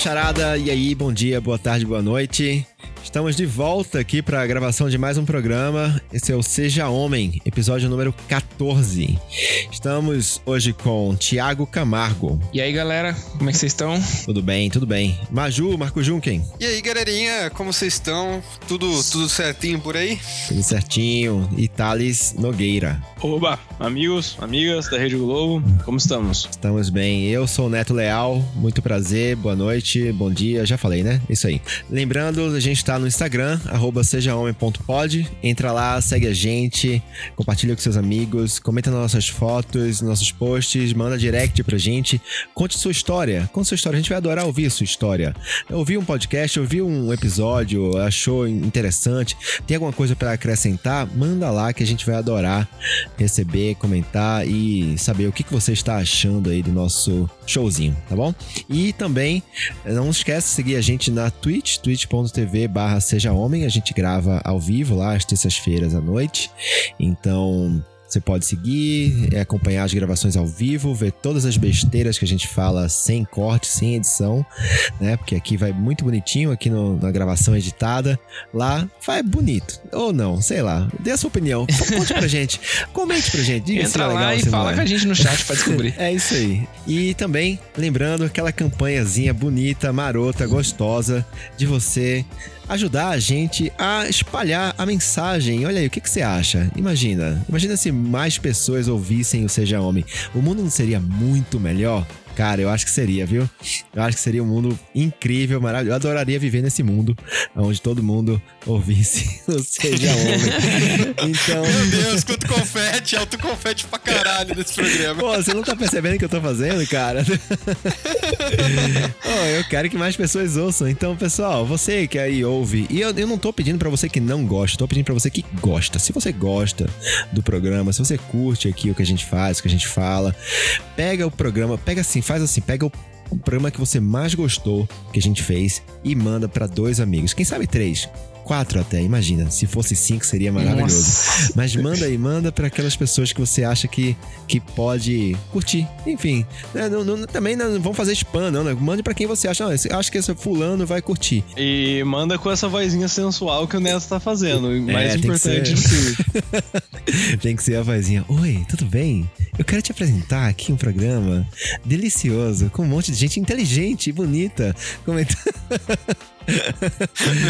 macharada, e aí, bom dia, boa tarde, boa noite. Estamos de volta aqui para a gravação de mais um programa. Esse é o Seja Homem, episódio número 14. Estamos hoje com Tiago Camargo. E aí, galera, como é que vocês estão? Tudo bem, tudo bem. Maju, Marco Junken. E aí, galerinha, como vocês estão? Tudo, tudo certinho por aí? Tudo certinho. E Thales Nogueira. Oba, amigos, amigas da Rede Globo, como estamos? Estamos bem. Eu sou o Neto Leal, muito prazer, boa noite, bom dia, já falei, né? Isso aí. Lembrando, a gente tá no Instagram, arroba sejahomem.pod. Entra lá, segue a gente, compartilha com seus amigos, comenta nas nossas fotos, nossos posts, manda direct pra gente. Conte sua história. Conte sua história. A gente vai adorar ouvir sua história. Ouviu um podcast, ouviu um episódio, achou interessante, tem alguma coisa para acrescentar? Manda lá que a gente vai adorar receber, comentar e saber o que, que você está achando aí do nosso showzinho, tá bom? E também não esquece de seguir a gente na Twitch, twitch.tv Seja Homem. A gente grava ao vivo lá às terças-feiras à noite. Então você pode seguir, é, acompanhar as gravações ao vivo, ver todas as besteiras que a gente fala sem corte, sem edição, né? Porque aqui vai muito bonitinho, aqui no, na gravação editada. Lá vai bonito. Ou não, sei lá. Dê a sua opinião. Conte pra gente. Comente pra gente. Diga Entra é lá e fala com a gente no chat pra descobrir. é isso aí. E também, lembrando aquela campanhazinha bonita, marota, gostosa de você ajudar a gente a espalhar a mensagem. Olha aí, o que, que você acha? Imagina, imagina se mais pessoas ouvissem o Seja Homem. O mundo não seria muito melhor? Cara, eu acho que seria, viu? Eu acho que seria um mundo incrível, maravilhoso. Eu adoraria viver nesse mundo onde todo mundo ouvisse Seja Homem. Então... Meu Deus, quanto confete, alto confete pra caralho nesse programa. Pô, você não tá percebendo o que eu tô fazendo, cara? oh, eu quero que mais pessoas ouçam. Então, pessoal, você que aí ouve, e eu, eu não tô pedindo para você que não gosta, tô pedindo para você que gosta. Se você gosta do programa, se você curte aqui o que a gente faz, o que a gente fala, pega o programa, pega assim, faz assim, pega o programa que você mais gostou que a gente fez e manda para dois amigos. Quem sabe três? Quatro até, imagina. Se fosse cinco, seria maravilhoso. Nossa. Mas manda aí, manda para aquelas pessoas que você acha que, que pode curtir. Enfim, né? não, não, também não vamos fazer spam, não, né? Mande para quem você acha. Não, acho que esse fulano vai curtir. E manda com essa vozinha sensual que o Neto tá fazendo. É, mais importante de tudo. tem que ser a vozinha. Oi, tudo bem? Eu quero te apresentar aqui um programa delicioso, com um monte de gente inteligente e bonita comentando.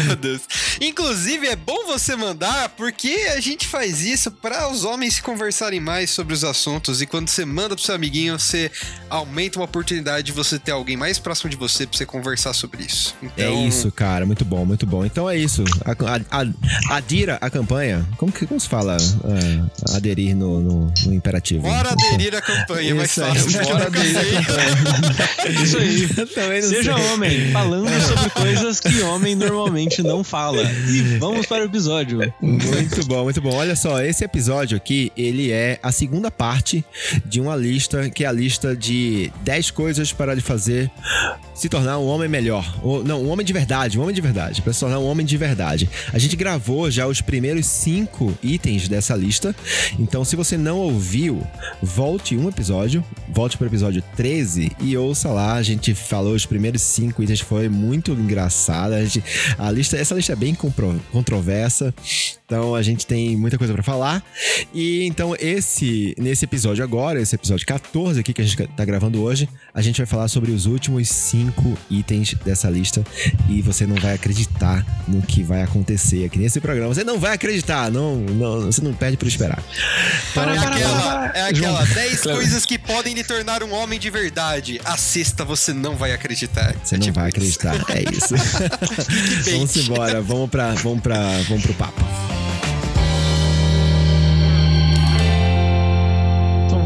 Meu Deus. Inclusive, é bom você mandar, porque a gente faz isso para os homens conversarem mais sobre os assuntos. E quando você manda pro seu amiguinho, você aumenta uma oportunidade de você ter alguém mais próximo de você pra você conversar sobre isso. Então... É isso, cara. Muito bom, muito bom. Então é isso. A, a, adira a campanha. Como, que, como se fala uh, aderir no, no, no, imperativo? Bora aderir a campanha, mais fácil. Bora aderir a campanha. isso aí. Seja sei. homem, falando sobre coisas que que homem normalmente não fala. E vamos para o episódio. Muito bom, muito bom. Olha só, esse episódio aqui, ele é a segunda parte de uma lista, que é a lista de 10 coisas para lhe fazer se tornar um homem melhor. Ou, não, um homem de verdade, um homem de verdade. Para se tornar um homem de verdade. A gente gravou já os primeiros cinco itens dessa lista. Então, se você não ouviu, volte um episódio, volte para o episódio 13 e ouça lá. A gente falou os primeiros cinco itens, foi muito engraçado a, gente, a lista, essa lista é bem controversa, então a gente tem muita coisa para falar. E então esse nesse episódio agora, esse episódio 14 aqui que a gente tá gravando hoje, a gente vai falar sobre os últimos cinco itens dessa lista e você não vai acreditar no que vai acontecer aqui nesse programa. Você não vai acreditar, não, não você não perde por esperar. Então, para, é aquela, é aquela 10 coisas que podem lhe tornar um homem de verdade. A sexta você não vai acreditar. Você é não tipo vai acreditar, é isso. vamos embora, vamos para vamos para vamos pro papo.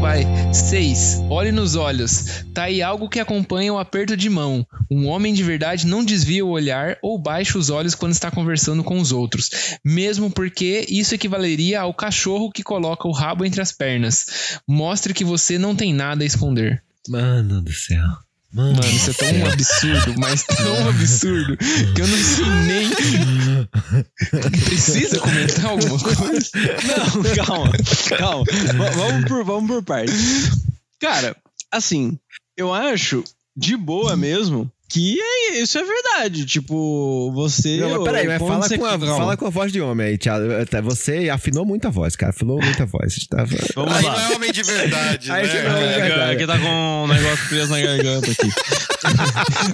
Vai. 6. Olhe nos olhos. Tá aí algo que acompanha o aperto de mão. Um homem de verdade não desvia o olhar ou baixa os olhos quando está conversando com os outros, mesmo porque isso equivaleria ao cachorro que coloca o rabo entre as pernas. Mostre que você não tem nada a esconder. Mano do céu. Mano, isso é tão absurdo, mas tão absurdo, que eu não sei nem. Precisa comentar alguma coisa? Não, calma, calma. vamos por, vamos por partes. Cara, assim, eu acho de boa mesmo que é, isso é verdade. Tipo, você. Não, mas peraí, mas fala com, a, fala com a voz de homem aí, Thiago. Até Você afinou muito a voz, cara. Afinou muito a voz. Tava... Vamos Aí lá. não é homem de verdade, Aí né? não é É, verdade. Aqui tá com um negócio preso na garganta aqui.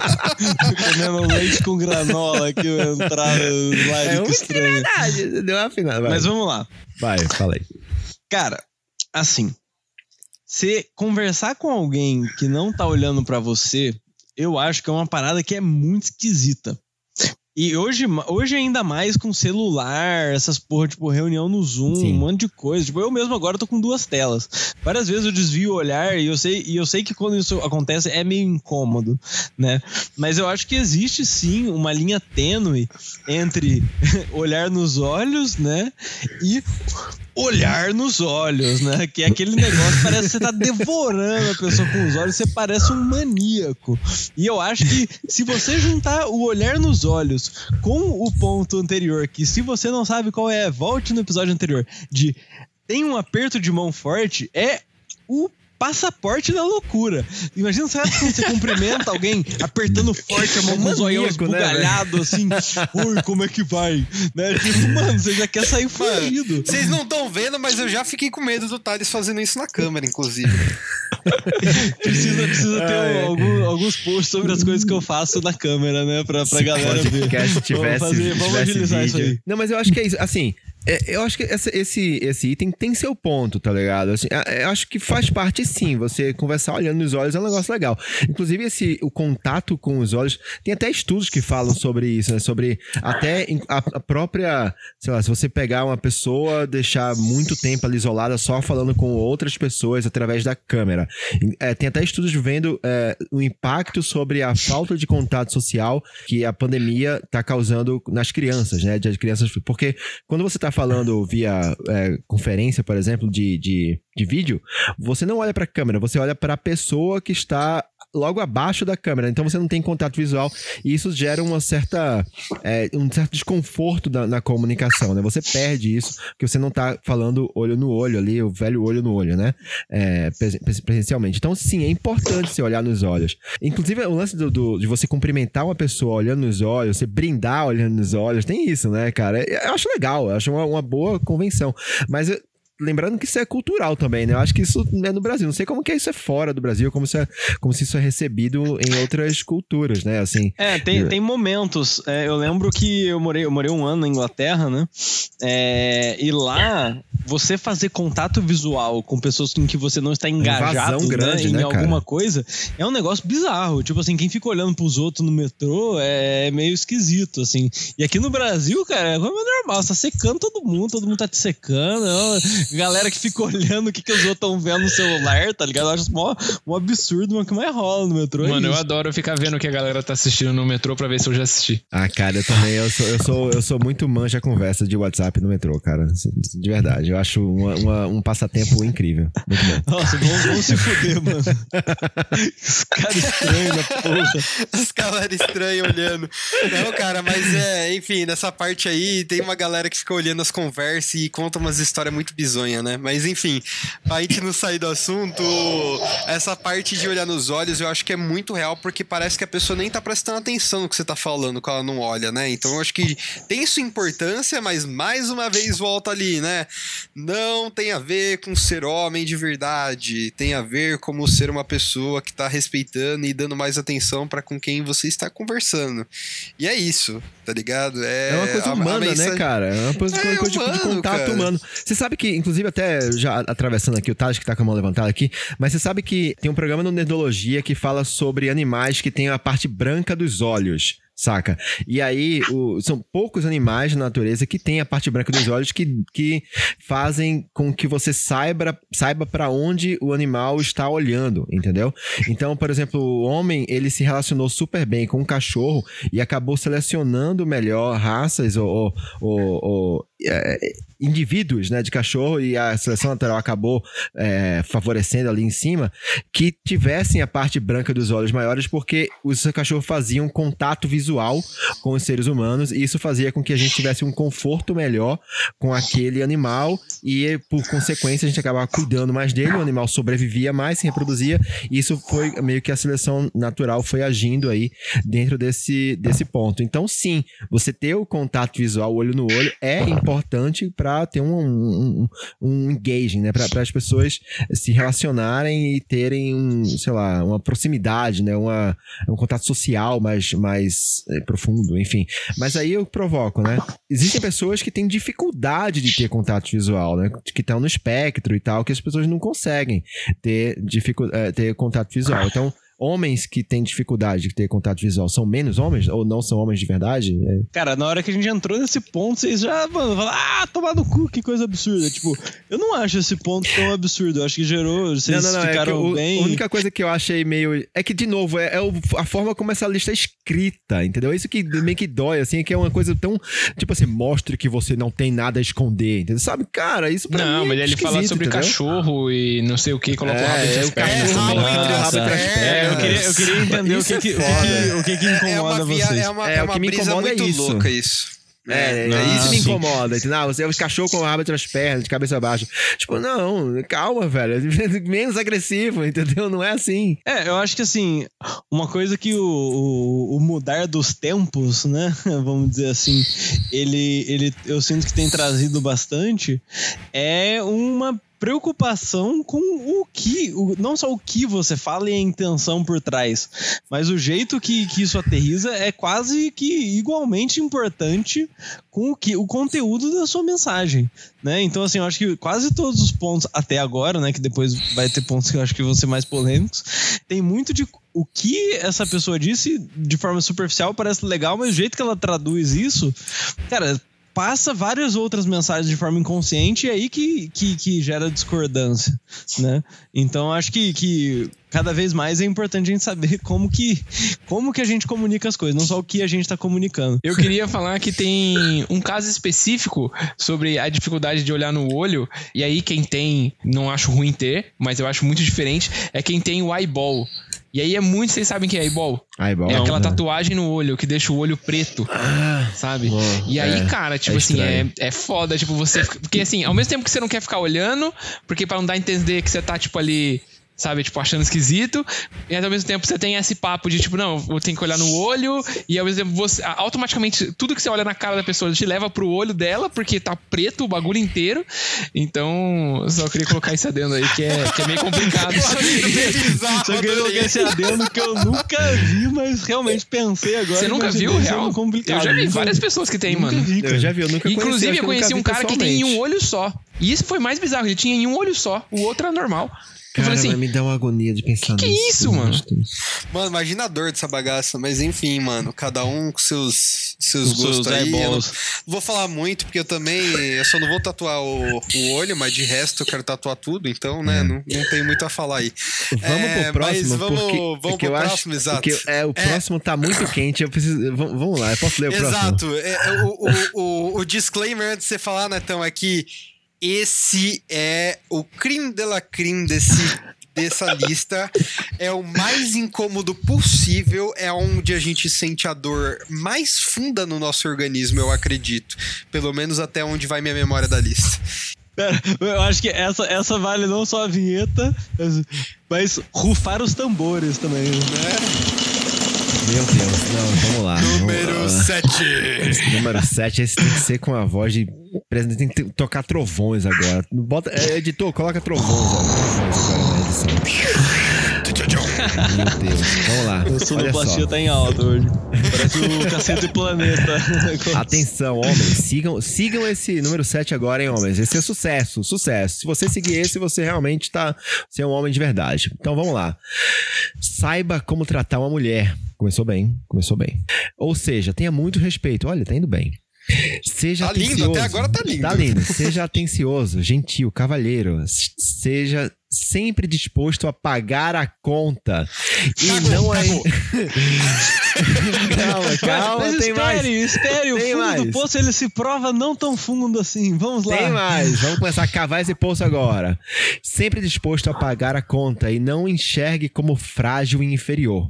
Comendo leite com granola aqui, entrada lá É que muito estranho. verdade. Deu uma afinada. Vai, Mas vamos lá. vai fala aí. Cara, assim, você conversar com alguém que não tá olhando pra você, eu acho que é uma parada que é muito esquisita. E hoje, hoje ainda mais com celular, essas porra, tipo, reunião no Zoom, Sim. um monte de coisa. Tipo, eu mesmo agora tô com duas telas. Várias vezes eu desvio o olhar e eu sei, e eu sei que quando isso acontece é meio incômodo, né? Mas eu acho que existe sim uma linha tênue entre olhar nos olhos, né? E olhar nos olhos, né? Que é aquele negócio que parece que você tá devorando a pessoa com os olhos, você parece um maníaco. E eu acho que se você juntar o olhar nos olhos com o ponto anterior, que se você não sabe qual é, volte no episódio anterior, de tem um aperto de mão forte, é o passaporte da loucura. Imagina sabe, quando você cumprimenta alguém apertando forte a mão com os olhos Maníaco, né, assim. Oi, como é que vai? Né? Tipo, mano, você já quer sair fugido. Vocês não estão vendo, mas eu já fiquei com medo do Thales fazendo isso na câmera, inclusive. Precisa, precisa ter algum- alguns posts sobre as coisas que eu faço na câmera, né? Pra, pra Se galera ver. tivesse, vamos fazer, vamos agilizar isso vídeo. aí. Não, mas eu acho que é isso. Assim, é, eu acho que essa- esse, esse item tem seu ponto, tá ligado? Assim, é, eu acho que faz parte sim. Você conversar olhando nos olhos é um negócio legal. Inclusive, esse, o contato com os olhos. Tem até estudos que falam sobre isso, né? Sobre até a, a própria. Sei lá, se você pegar uma pessoa, deixar muito tempo ali isolada só falando com outras pessoas através da câmera. É, tem até estudos vendo é, o impacto sobre a falta de contato social que a pandemia está causando nas crianças, né? De crianças, porque quando você está falando via é, conferência, por exemplo, de, de, de vídeo, você não olha para a câmera, você olha para a pessoa que está logo abaixo da câmera, então você não tem contato visual e isso gera uma certa é, um certo desconforto na comunicação, né? Você perde isso porque você não tá falando olho no olho ali, o velho olho no olho, né? É, pres- pres- presencialmente. Então, sim, é importante você olhar nos olhos. Inclusive, o lance do, do- de você cumprimentar uma pessoa olhando nos olhos, você brindar olhando nos olhos, tem isso, né, cara? Eu acho legal, eu acho uma, uma boa convenção. Mas Lembrando que isso é cultural também, né? Eu acho que isso é no Brasil. Não sei como que isso é fora do Brasil, como, isso é, como se isso é recebido em outras culturas, né? Assim, É, tem, tem momentos. É, eu lembro que eu morei, eu morei um ano na Inglaterra, né? É, e lá, você fazer contato visual com pessoas com que você não está engajado invasão grande, né, em né, alguma cara? coisa é um negócio bizarro. Tipo assim, quem fica olhando pros outros no metrô é meio esquisito, assim. E aqui no Brasil, cara, é é normal. Você tá secando todo mundo, todo mundo tá te secando. Galera que fica olhando o que, que os outros estão vendo no celular, tá ligado? Eu acho mó, mó absurdo, mas o que mais rola no metrô. é Mano, eu isso. adoro ficar vendo o que a galera tá assistindo no metrô pra ver se eu já assisti. Ah, cara, eu também. Eu sou, eu sou, eu sou muito manja conversa de WhatsApp no metrô, cara. De verdade. Eu acho uma- uma- um passatempo incrível. Muito bom. Nossa, vamos, vamos se fuder, mano. Os caras estranhos da porra. Os galera estranhos olhando. Não, cara, mas é, enfim, nessa parte aí tem uma galera que fica olhando as conversas e conta umas histórias muito bizonhas, né? Mas enfim, pra gente não sair do assunto, essa parte de olhar nos olhos eu acho que é muito real porque parece que a pessoa nem tá prestando atenção no que você tá falando quando ela não olha, né? Então eu acho que tem sua importância, mas mais uma vez volta ali, né? Não tem a ver com ser homem de verdade, tem a ver como ser uma pessoa que tá respeitando e dando mais atenção pra com quem você está conversando. E é isso, tá ligado? É, É uma coisa a- a humana, né, mensagem- cara? É uma coisa, É coisa de- de, humano, contato cara. humano. Você sabe que, inclusive, até já atravessando aqui o Taj, que tá com a mão levantada aqui, mas você sabe que tem um programa no Nerdologia que fala sobre animais que têm a parte branca dos olhos. Saca? E aí, o- são poucos animais na natureza que têm a parte branca dos olhos que, que fazem com que você saiba saiba para onde o animal está olhando, entendeu? Então, por exemplo, o homem, ele se relacionou super bem com o cachorro e acabou selecionando melhor raças ou, ou- ou- ou, é, indivíduos né, de cachorro e a seleção natural acabou é, favorecendo ali em cima que tivessem a parte branca dos olhos maiores porque os cachorros faziam contato visual com os seres humanos, e isso fazia com que a gente tivesse um conforto melhor com aquele animal, e por consequência a gente acabava cuidando mais dele, o animal sobrevivia mais, se reproduzia, e isso foi meio que a seleção natural foi agindo aí dentro desse, desse ponto. Então, sim, você ter o contato visual olho no olho é importante para ter um, um, um engaging, né? Para as pessoas se relacionarem e terem um, sei lá, uma proximidade, né? Uma, um contato social mais, mais é, profundo, enfim. Mas aí eu provoco, né? Existem pessoas que têm dificuldade de ter contato visual, né? Que estão no espectro e tal, que as pessoas não conseguem ter, dificu é, ter contato visual. Então, homens que têm dificuldade de ter contato visual são menos homens ou não são homens de verdade? É. Cara, na hora que a gente entrou nesse ponto, vocês já, mano, falaram, ah, tomar no cu, que coisa absurda. Tipo, eu não acho esse ponto tão absurdo. Eu acho que gerou, vocês não, não, não, ficaram é o, bem. A única coisa que eu achei meio. É que, de novo, é, é a forma como essa lista é escrita, entendeu? Isso que meio que dói, assim, é que é uma coisa tão. Tipo assim, mostre que você não tem nada a esconder, entendeu? Sabe, cara, isso pra Não, mim mas é ele fala sobre entendeu? cachorro e não sei o que, colocou É, o rabo entre é, as pernas colocou o rabo entre as É, eu queria, eu queria entender o que, é que, o, que, o que que É incomoda via, vocês. é uma, É, é o que uma me brisa incomoda é muito isso. louca isso. É, É, é isso me incomoda. entendeu? Ah, você é os cachorros com o rabo entre as pernas, de cabeça baixa. Tipo, não, calma, velho. Menos agressivo, entendeu? Não é assim. É, eu acho que assim, uma coisa que o, o, o mudar dos tempos, né? Vamos dizer assim, ele, ele eu sinto que tem trazido bastante é uma preocupação com o que, o, não só o que você fala e a intenção por trás, mas o jeito que, que isso aterriza é quase que igualmente importante com o que o conteúdo da sua mensagem, né? Então assim, eu acho que quase todos os pontos até agora, né, que depois vai ter pontos que eu acho que vão ser mais polêmicos, tem muito de o que essa pessoa disse de forma superficial parece legal, mas o jeito que ela traduz isso, cara, passa várias outras mensagens de forma inconsciente e é aí que, que, que gera discordância, né? Então acho que, que cada vez mais é importante a gente saber como que, como que a gente comunica as coisas, não só o que a gente está comunicando. Eu queria falar que tem um caso específico sobre a dificuldade de olhar no olho, e aí quem tem, não acho ruim ter, mas eu acho muito diferente, é quem tem o eyeball. E aí é muito, vocês sabem o que é eyeball? Bom. É aquela né? tatuagem no olho que deixa o olho preto, Ah, sabe? Bom, E aí, é, cara, tipo é assim, é, é foda, tipo, você. Porque assim, ao mesmo tempo que você não quer ficar olhando, porque pra não dar a entender que você tá, tipo, ali. Sabe, tipo, achando esquisito. E ao mesmo tempo você tem esse papo de, tipo, não, eu tenho que olhar no olho. E ao mesmo tempo você. Automaticamente, tudo que você olha na cara da pessoa te leva pro olho dela, porque tá preto o bagulho inteiro. Então, eu só queria colocar isso adendo aí, que é, que é meio complicado. Só queria colocar esse adendo que eu nunca vi, mas realmente pensei agora. Você nunca viu, real? complicado. Eu já vi Nunca- várias pessoas que tem, nunca mano. vi. Eu já vi, eu nunca conheci. Inclusive, eu conheci nunca um cara que tem em um olho só. E isso foi mais bizarro. Ele tinha em um olho só. O outro era normal. Eu Cara, falei assim, mas me dá uma agonia de pensar que nisso. isso, mano? Mano, imagina a dor dessa bagaça. Mas enfim, mano, cada um com seus, seus seus gostos aí. Eu não eyeballs. vou falar muito, porque eu também. Eu só não vou tatuar o, o olho, mas de resto eu quero tatuar tudo, então, né? É. Não, não tem muito a falar aí. Vamos É, pro próximo, mas vamos- porque, vamos porque pro eu próximo, acho, exato. é, o próximo tá muito quente, eu preciso... Vamos, lá, eu posso ler o próximo? Exato. É, é, o, o, o, o disclaimer antes de você falar, Netão, é que esse é o crime de la crime desse, dessa lista. É o mais incômodo possível. É onde a gente sente a dor mais funda no nosso organismo, eu acredito. Pelo menos até onde vai minha memória da lista. Pera, eu acho que essa, essa vale não só a vinheta, mas, mas rufar os tambores também. né? Meu Deus, não, vamos lá. Número lá. 7. Esse número 7, esse tem que ser com a voz de. Presidente, Tem que tocar trovões agora. Bota, é, editor, coloca trovões, agora na edição. Meu Deus, vamos lá. Olha sonoplastia tá em alta hoje. Parece o Cacete Planeta. Atenção, homens, sigam, sigam esse número 7 agora, hein, homens. Esse é sucesso, sucesso. Se você seguir esse, você realmente tá. Você é um homem de verdade. Então vamos lá. Saiba como tratar uma mulher. Começou bem, começou bem. Ou seja, tenha muito respeito. Olha, tá indo bem. Seja Tá lindo, até agora tá lindo. Tá lindo. Seja atencioso, gentil, cavalheiro. Seja sempre disposto a pagar a conta. E Cagou, não é. calma, calma, Mas tem espere, mais. espere, o Tem fundo do mais. poço ele se prova não tão fundo assim. Vamos lá. Tem mais, vamos começar a cavar esse poço agora. Sempre disposto a pagar a conta e não enxergue como frágil e inferior.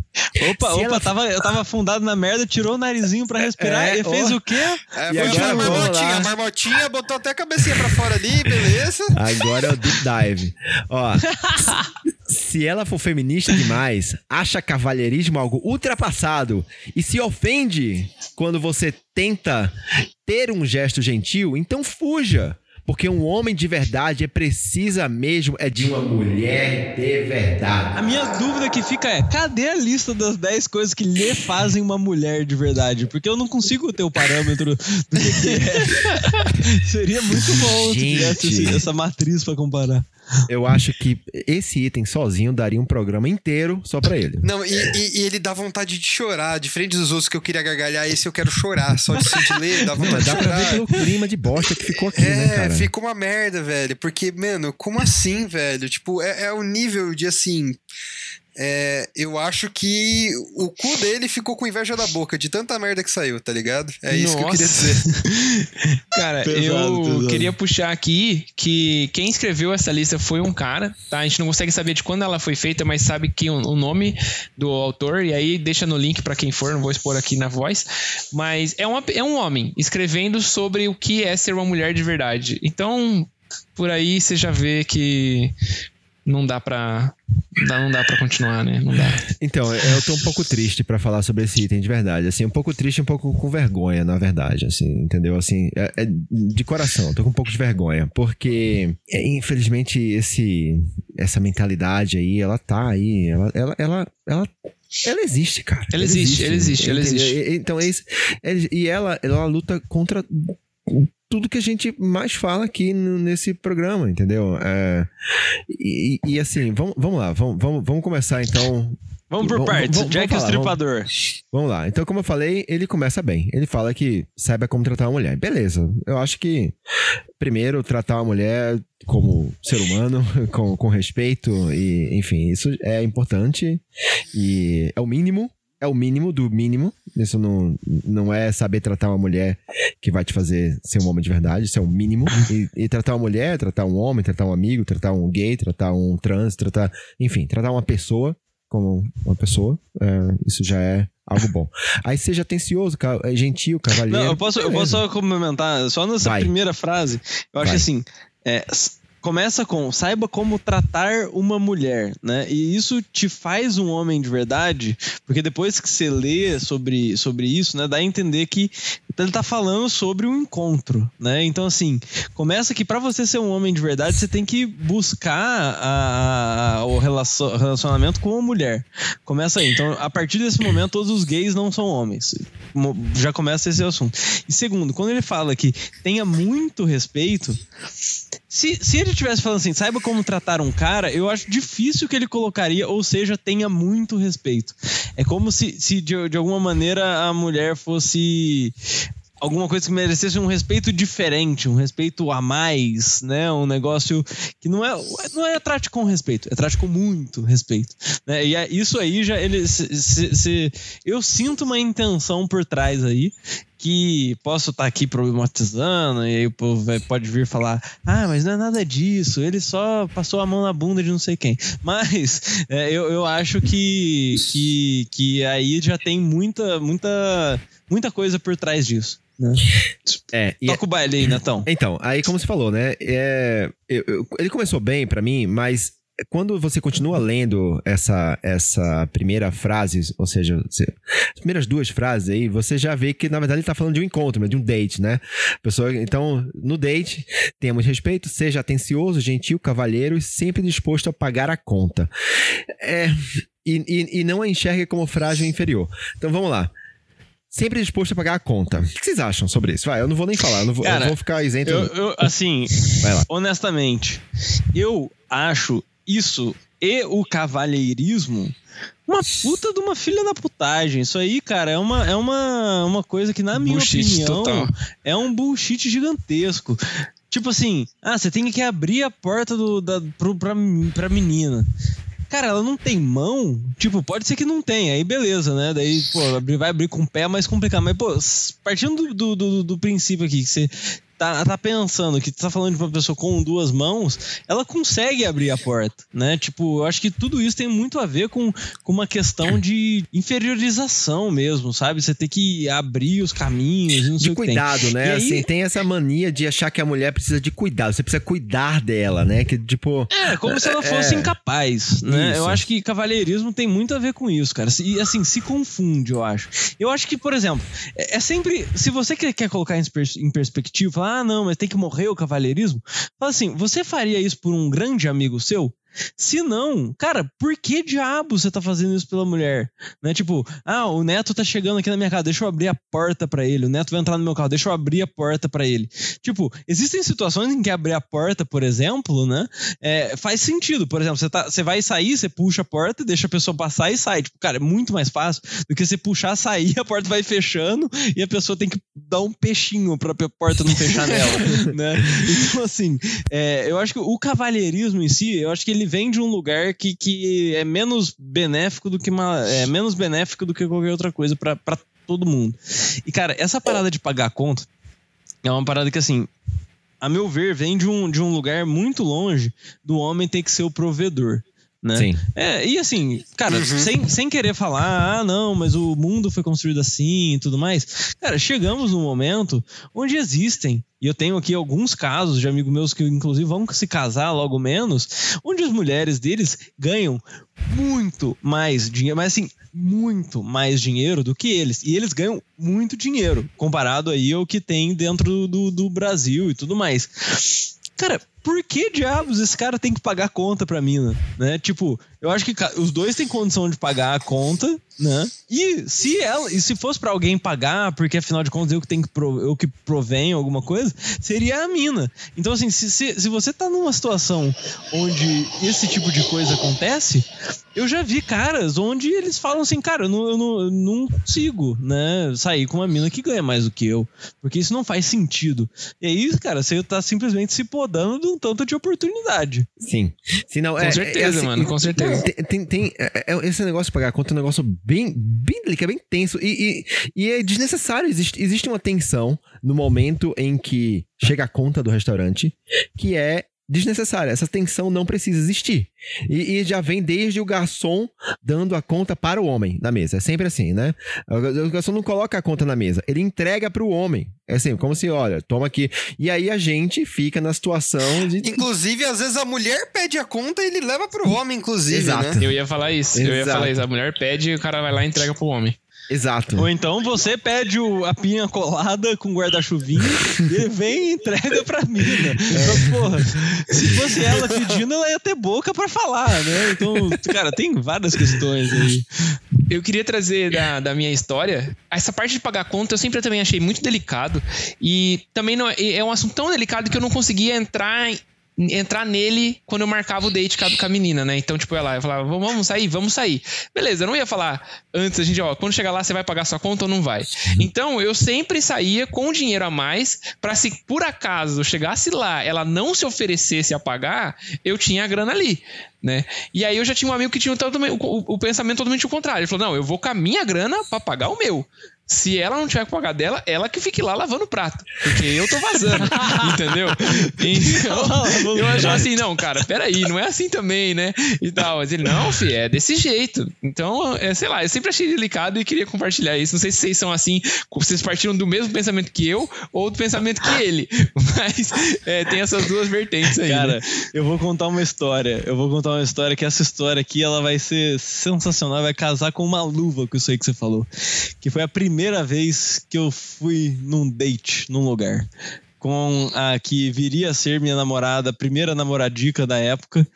Opa, Se opa, ela- tava, eu tava afundado na merda, tirou o narizinho pra respirar É, e fez ó. o quê? É, E foi agora a marmotinha, a marmotinha botou até a cabecinha pra fora ali, beleza? Agora é o deep dive. Ó, se ela for feminista demais, acha cavalheirismo algo ultrapassado e se ofende quando você tenta ter um gesto gentil, então fuja. Porque um homem de verdade é precisa mesmo é de uma mulher de verdade. A minha dúvida que fica é: cadê a lista das 10 coisas que lhe fazem uma mulher de verdade? Porque eu não consigo ter o parâmetro do que, que é. Seria muito bom se tivesse esse- essa matriz pra comparar. Eu acho que esse item sozinho daria um programa inteiro só pra ele. Não, e, e- e ele dá vontade de chorar. Diferente dos outros que eu queria gargalhar, esse eu quero chorar. Só de sentir ler, dá vontade Mas de dá pra ver chorar. pelo clima de bosta que ficou aqui, É, né, cara? fica uma merda, velho. Porque, mano, como assim, velho? Tipo, é, é o nível de assim. É, eu acho que o cu dele ficou com inveja da boca de tanta merda que saiu, tá ligado? É isso que eu queria Nossa. dizer. Cara, Pesado, eu pesado. queria puxar aqui que quem escreveu essa lista foi um cara, tá? A gente não consegue saber de quando ela foi feita, mas sabe que o, o nome do autor, e aí deixa no link pra quem for, não vou expor aqui na voz. Mas é, uma, é um homem escrevendo sobre o que é ser uma mulher de verdade. Então, por aí você já vê que não dá pra. dá- Não dá pra continuar, né? Não dá. Então, eu tô um pouco triste pra falar sobre esse item de verdade. Assim, um pouco triste, um pouco com vergonha, na verdade. Assim, entendeu? Assim, é, é de coração, tô com um pouco de vergonha. Porque, é, infelizmente, esse, essa mentalidade aí, ela tá aí. Ela, ela, ela, ela, ela existe, cara. Ela existe, ela existe, ela entendeu? existe. E- Então, é isso. E ela, ela luta contra tudo que a gente mais fala aqui no- nesse programa, entendeu? É, e, e, assim, vamos, vamos lá, vamos, vamos, vamos começar então Vamos por Vamos- partes. vamos- Jack vamos falar, Estripador. Vamos lá. Então, como eu falei, ele começa bem. Ele fala que saiba como tratar uma mulher. Beleza. Eu acho que, primeiro, tratar uma mulher como ser humano, com, com respeito, e, enfim, isso é importante. E é o mínimo. É o mínimo do mínimo. Isso não, não é saber tratar uma mulher que vai te fazer ser um homem de verdade. Isso é o mínimo. E, e tratar uma mulher, tratar um homem, tratar um amigo, tratar um gay, tratar um trans, tratar. Enfim, tratar uma pessoa como uma pessoa, é, isso já é algo bom. Aí seja atencioso, é gentil, cavalheiro. Não, eu posso, eu posso só complementar, só nessa Vai. primeira frase. Eu acho Vai. assim. é, começa com saiba como tratar uma mulher, né? E isso te faz um homem de verdade, porque depois que você lê sobre, sobre isso, né, dá a entender que ele tá falando sobre um encontro, né? Então assim, começa que para você ser um homem de verdade, você tem que buscar a- a- o relacion- relacionamento com uma mulher. Começa aí. Então, a partir desse momento, todos os gays não são homens. Já começa esse assunto. E segundo, quando ele fala que tenha muito respeito, se, se ele tivesse falando assim, saiba como tratar um cara, eu acho difícil que ele colocaria, ou seja, tenha muito respeito. É como se, se de, de alguma maneira a mulher fosse alguma coisa que merecesse um respeito diferente, um respeito a mais, né? Um negócio que não é não é trate com respeito, é trate com muito respeito, né? E é- isso aí já ele se, se- se- eu sinto uma intenção por trás aí que posso estar aqui problematizando e aí o povo pode vir falar ah, mas não é nada disso, ele só passou a mão na bunda de não sei quem. Mas é, eu, eu acho que, que, que aí já tem muita, muita, muita coisa por trás disso. Né? É, e Toca o baile aí, Netão. Então, aí como você falou, né? é, eu- eu- ele começou bem pra mim, mas quando você continua lendo essa, essa primeira frase, ou seja, se- as primeiras duas frases aí, você já vê que na verdade ele tá falando de um encontro, de um date, né? Pessoa, então, no date, muito respeito, seja atencioso, gentil, cavalheiro e sempre disposto a pagar a conta. É, e, e, e não a enxergue como frágil inferior. Então vamos lá. Sempre disposto a pagar a conta. O que vocês acham sobre isso? Vai, eu não vou nem falar, eu, não vou, eu Cara, vou ficar isento. Eu, eu, assim, Vai lá. honestamente, eu acho isso e o cavalheirismo uma puta de uma filha da putagem. Isso aí, cara, é uma, é uma, uma coisa que, na minha Bullshit opinião, total. é um bullshit gigantesco. Tipo assim, ah, você tem que abrir a porta do, da, pro, pra, pra menina. cara, ela não tem mão, tipo, pode ser que não tenha, aí beleza, né? Daí, pô, vai abrir com o pé é mais complicado. Mas, pô, partindo do, do, do princípio aqui, que você tá, tá pensando que tá falando de uma pessoa com duas mãos, ela consegue abrir a porta, né? Tipo, eu acho que tudo isso tem muito a ver com, com uma questão de inferiorização mesmo, sabe? Você tem que abrir os caminhos, não sei de cuidado, né? Aí... Assim, tem essa mania de achar que a mulher precisa de cuidado, você precisa cuidar dela, né? Que tipo, é como se ela fosse é... incapaz, né? Isso. Eu acho que cavalheirismo tem muito a ver com isso, cara. E assim, se confunde, eu acho. Eu acho que, por exemplo, é, é sempre se você quer, colocar em perspectiva, ah, não, mas tem que morrer o cavalheirismo. Fala assim, você faria isso por um grande amigo seu? Se não, cara, por que diabo você tá fazendo isso pela mulher? Né? Tipo, ah, o neto tá chegando aqui na minha casa, deixa eu abrir a porta para ele. O neto vai entrar no meu carro, deixa eu abrir a porta para ele. Tipo, existem situações em que abrir a porta, por exemplo, né? É, faz sentido. Por exemplo, você, tá, você vai sair, você puxa a porta, deixa a pessoa passar e sai. Tipo, cara, é muito mais fácil do que você puxar, sair, a porta vai fechando e a pessoa tem que dar um peixinho pra porta não fechar nela, né? Então, assim, é, eu acho que o cavalheirismo em si, eu acho que ele ele vem de um lugar que, que é menos benéfico do que uma, é menos benéfico do que qualquer outra coisa para todo mundo. E cara, essa parada de pagar a conta é uma parada que assim, a meu ver, vem de um, de um lugar muito longe do homem ter que ser o provedor. Né? Sim. É, e assim, cara, uhum. sem, sem querer falar, ah, não, mas o mundo foi construído assim e tudo mais. Cara, chegamos num momento onde existem e eu tenho aqui alguns casos de amigos meus que, inclusive, vão se casar logo menos, onde as mulheres deles ganham muito mais dinheiro, mas assim, muito mais dinheiro do que eles. E eles ganham muito dinheiro, comparado aí ao que tem dentro do, do Brasil e tudo mais. Cara, por que diabos esse cara tem que pagar conta pra mina, né? Tipo, eu acho que os dois têm condição de pagar a conta, né? E se ela, e se fosse para alguém pagar, porque afinal de contas eu que tenho que pro, eu que provenho alguma coisa, seria a mina. Então assim, se, se, se você tá numa situação onde esse tipo de coisa acontece, eu já vi caras onde eles falam assim, cara, eu não, eu não, eu não consigo, né, sair com uma mina que ganha mais do que eu, porque isso não faz sentido. E aí, cara, você tá simplesmente se podando de um tanto de oportunidade. Sim. Se não, com é, certeza, é assim, mano, com certeza. Tem, tem, tem é, é, esse negócio de pagar a conta é um negócio bem, bem delicado, bem tenso e, e, e é desnecessário. Existe, existe uma tensão no momento em que chega a conta do restaurante, que é desnecessária. Essa tensão não precisa existir. E, e, já vem desde o garçom dando a conta para o homem na mesa. É sempre assim, né? O garçom não coloca a conta na mesa, ele entrega para o homem. É assim, como se, olha, toma aqui. E aí a gente fica na situação de. Inclusive, às vezes a mulher pede a conta e ele leva pro homem, inclusive. Exato. Né? Eu ia falar isso. Exato. Eu ia falar isso. A mulher pede e o cara vai lá e entrega pro homem. Exato. Ou então você pede o, a pinha colada com guarda-chuvinho e ele vem e entrega pra mina. Né? Então, porra, se fosse ela pedindo, ela ia ter boca pra falar, né? Então, cara, tem várias questões aí. Eu queria trazer da, da minha história. Essa parte de pagar conta eu sempre também achei muito delicado. E também não, é, é um assunto tão delicado que eu não conseguia entrar entrar nele quando eu marcava o date com a, menina, né? Então, tipo, ela, eu falava, vamos sair, vamos sair. Beleza, eu não ia falar antes, a gente, ó, quando chegar lá você vai pagar sua conta ou não vai. Então, eu sempre saía com dinheiro a mais para se por acaso eu chegasse lá, ela não se oferecesse a pagar, eu tinha a grana ali. Né? E aí eu já tinha um amigo que tinha o, o, o pensamento totalmente o contrário. Ele falou: não, eu vou com a minha grana para pagar o meu. Se ela não tiver que pagar dela, ela que fique lá lavando o prato. Porque eu tô vazando. entendeu? Então, eu acho assim, não, cara, peraí, não é assim também, né? E tal. Mas ele, não, fi, é desse jeito. Então, é, sei lá, eu sempre achei delicado e queria compartilhar isso. Não sei se vocês são assim, vocês partiram do mesmo pensamento que eu ou do pensamento que ele. Mas é, tem essas duas vertentes aí. Cara, né? eu vou contar uma história. Eu vou contar uma história que essa história aqui ela vai ser sensacional, vai casar com uma luva com isso aí que você falou. Que foi a primeira primeira vez que eu fui num date num lugar com a que viria a ser minha namorada, primeira namoradica da época.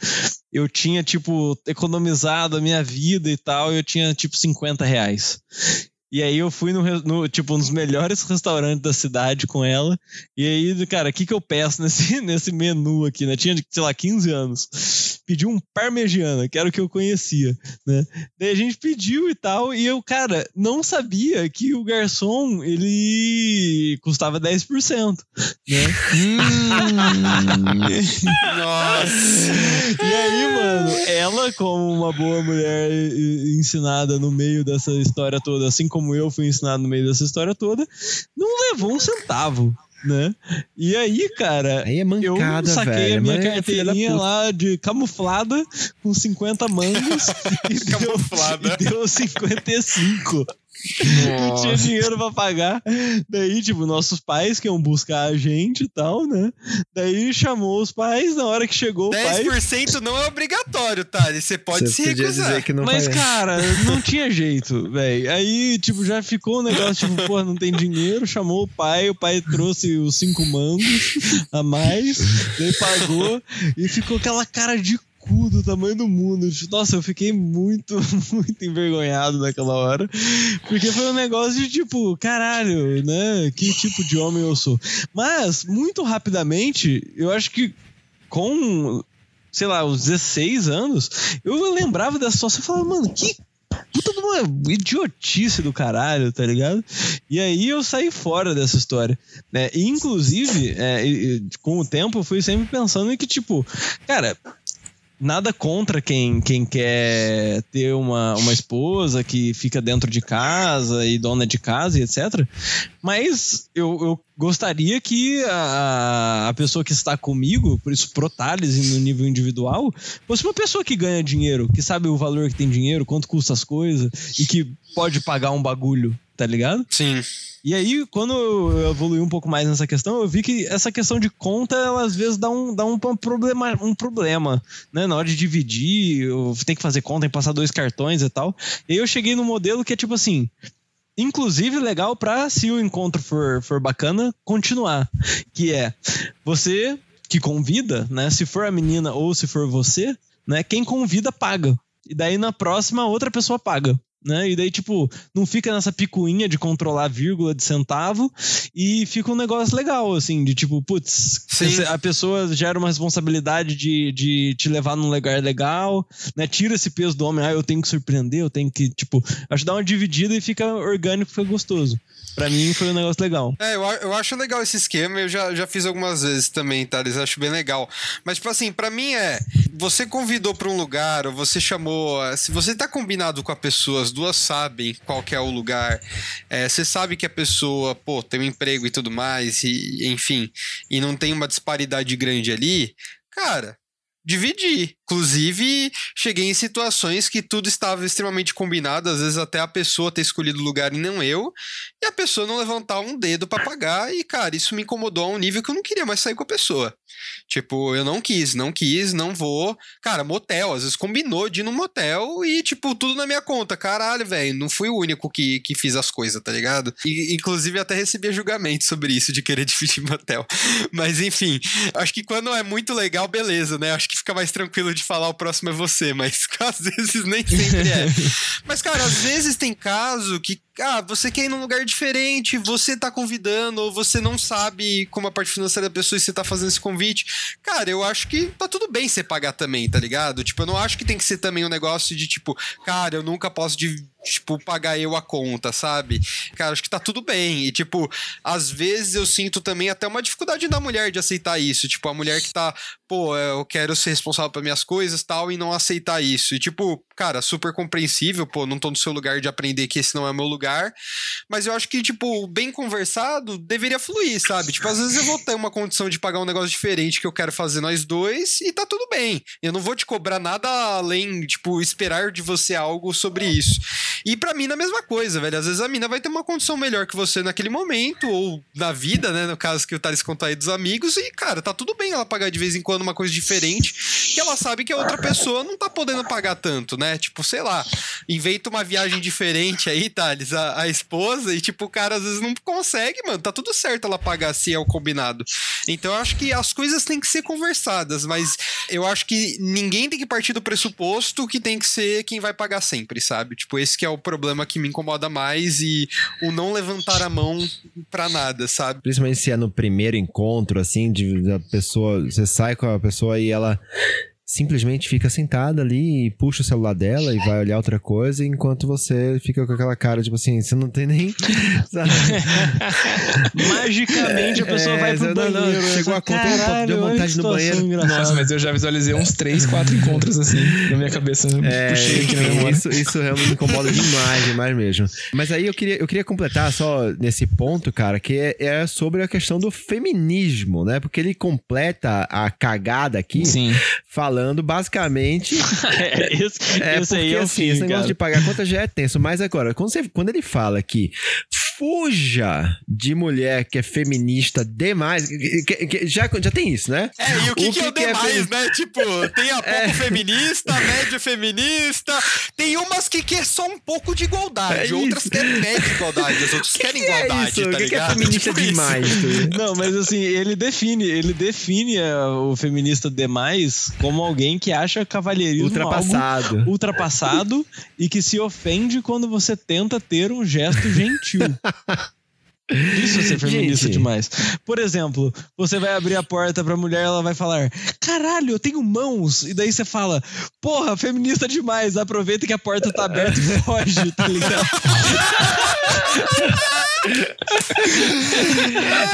Eu tinha, tipo, economizado a minha vida e tal, e eu tinha, tipo, 50 reais. E aí eu fui no, no, tipo, um dos melhores restaurantes da cidade com ela. E aí, cara, o que que eu peço nesse, nesse menu aqui, né? Tinha, sei lá, 15 anos. Pedi um parmegiana, que era o que eu conhecia, né? Daí a gente pediu e tal, e eu, cara, não sabia que o garçom, ele custava 10%, né? Nossa. E aí, mano, ela, como uma boa mulher ensinada no meio dessa história toda, assim como eu fui ensinado no meio dessa história toda, não levou um centavo, né? E aí, cara. Aí é mancada, eu saquei velho. a minha é carteirinha lá de camuflada com 50 mangos e, deu, Camuflada. e deu 55. Não tinha dinheiro pra pagar. Daí, tipo, nossos pais que iam buscar a gente e tal, né? Daí chamou os pais, na hora que chegou o pai. 10% não é obrigatório, Thales. Você pode Você se podia recusar. dizer que não Mas, cara, não tinha jeito, velho. Aí, tipo, já ficou um negócio, tipo, porra, não tem dinheiro. Chamou o pai, o pai trouxe os cinco mangos a mais, daí pagou e ficou aquela cara de cu do tamanho do mundo. Nossa, eu fiquei muito, muito envergonhado naquela hora. Porque foi um negócio de tipo, caralho, né? Que tipo de homem eu sou. Mas, muito rapidamente, eu acho que com sei lá, uns 16 anos, eu lembrava dessa situação e falava, mano, que puta de uma idiotice do caralho, tá ligado? E aí eu saí fora dessa história, né? E, inclusive, é, com o tempo, eu fui sempre pensando em que, tipo, cara, nada contra quem, quem quer ter uma, uma esposa que fica dentro de casa e dona de casa e etc. Mas eu, eu gostaria que a, a pessoa que está comigo, por isso pro Thales e no nível individual, fosse uma pessoa que ganha dinheiro, que sabe o valor que tem dinheiro, quanto custa as coisas e que pode pagar um bagulho, tá ligado? Sim. E aí, quando eu evolui um pouco mais nessa questão, eu vi que essa questão de conta, ela às vezes dá um, dá um problema, um problema, né? Na hora de dividir, tenho que fazer conta, tem que passar dois cartões e tal. E aí eu cheguei no modelo que é tipo assim, inclusive legal pra, se o encontro for, for bacana, continuar. Que é, você que convida, né? Se for a menina ou se for você, né? Quem convida paga. E daí na próxima outra pessoa paga. Né? E daí, tipo, não fica nessa picuinha de controlar a vírgula de centavo e fica um negócio legal, assim, de tipo, putz, Sim. a pessoa gera uma responsabilidade de, de te levar num lugar legal, né? Tira esse peso do homem, ah, eu tenho que surpreender, eu tenho que, tipo, acho que dá uma dividida e fica orgânico, fica gostoso. Pra mim foi um negócio legal. É, eu, eu acho legal esse esquema, eu já, já fiz algumas vezes também, Thales, eu acho bem legal. Mas, tipo assim, pra mim é, você convidou pra um lugar, ou você chamou, eh, se você tá combinado com a pessoa, as duas sabem qual que é o lugar, eh, você sabe que a pessoa, pô, tem um emprego e tudo mais, e enfim, e não tem uma disparidade grande ali, cara, dividir. Inclusive, cheguei em situações que tudo estava extremamente combinado, às vezes até a pessoa ter escolhido o lugar e não eu, e a pessoa não levantar um dedo pra pagar, e cara, isso me incomodou a um nível que eu não queria mais sair com a pessoa. Tipo, eu não quis, não quis, não vou. Cara, motel, às vezes combinou de ir num motel e, tipo, tudo na minha conta. Caralho, velho, não fui o único que, que fiz as coisas, tá ligado? E, inclusive, até recebia julgamento sobre isso, de querer dividir motel. Mas, enfim, acho que quando é muito legal, beleza, né? Acho que fica mais tranquilo de falar o próximo é você, mas às vezes nem sempre é. Mas, cara, às vezes tem caso que, ah, você quer ir num lugar diferente, você tá convidando, ou você não sabe como a parte financeira da pessoa e você tá fazendo esse convite. Cara, eu acho que tá tudo bem você pagar também, tá ligado? Tipo, eu não acho que tem que ser também um negócio de, tipo, cara, eu nunca posso, de, tipo, pagar eu a conta, sabe? Cara, acho que tá tudo bem. E, tipo, às vezes eu sinto também até uma dificuldade da mulher de aceitar isso. Tipo, a mulher que tá, pô, eu quero ser responsável pelas minhas coisas tal, e não aceitar isso. E, tipo, cara, super compreensível, pô, não tô no seu lugar de aprender que esse não é meu lugar. Mas eu acho que, tipo, bem conversado, deveria fluir, sabe? Tipo, às vezes eu vou ter uma condição de pagar um negócio diferente que eu quero fazer nós dois e tá tudo bem. Eu não vou te cobrar nada além, tipo, esperar de você algo sobre isso. E pra mim, a mesma coisa, velho. Às vezes a mina vai ter uma condição melhor que você naquele momento, ou na vida, né? No caso que o Thales contou aí dos amigos, e, cara, tá tudo bem ela pagar de vez em quando uma coisa diferente, que ela sabe que a outra pessoa não tá podendo pagar tanto, né? Tipo, sei lá, inventa uma viagem diferente aí, Thales, a, a esposa, e tipo, o cara às vezes não consegue, mano. Tá tudo certo ela pagar se é o combinado. Então eu acho que as coisas têm que ser conversadas, mas eu acho que ninguém tem que partir do pressuposto que tem que ser quem vai pagar sempre, sabe? Tipo, esse que é o problema que me incomoda mais e o não levantar a mão pra nada, sabe? Principalmente se é no primeiro encontro, assim, de da pessoa. Você sai com a pessoa e ela simplesmente fica sentada ali e puxa o celular dela e vai olhar outra coisa, enquanto você fica com aquela cara, tipo assim, você não tem nem. sabe? Magicamente a pessoa É, vai pro não, não, banheiro. chegou a conta, Caralho, deu vontade no banheiro. engraçada. Nossa, mas eu já visualizei uns 3, 4 encontros assim na minha cabeça. É, Puxei aqui na memória. isso, isso realmente me incomoda demais, demais mesmo. Mas aí eu queria, eu queria completar só nesse ponto, cara, que é, é sobre a questão do feminismo, né? Porque ele completa a cagada aqui Sim. falando basicamente. É, esse, É, esse porque aí é o assim, fim, esse negócio cara. de pagar conta já é tenso. Mas agora, quando, você, quando ele fala que fuja de mulher que é feminista demais, que- que- que- já, já tem isso, né? É, e o que, que, é o demais, femi- né? Tipo, tem a pouco feminista, médio feminista. Tem umas que quer só um pouco de igualdade, É outras isso. querem média igualdade, as outras querem que é igualdade, isso? tá O que, que é ligado? feminista Tipo isso. demais? Não, mas assim, ele define, ele define o feminista demais como alguém que acha cavalheirismo Ultrapassado. ultrapassado e que se ofende quando você tenta ter um gesto gentil. Isso é ser feminista Gente. demais. Por exemplo, você vai abrir a porta pra mulher, ela vai falar: Caralho, eu tenho mãos. E daí você fala: Porra, feminista demais. Aproveita que a porta tá aberta e foge, tá ligado?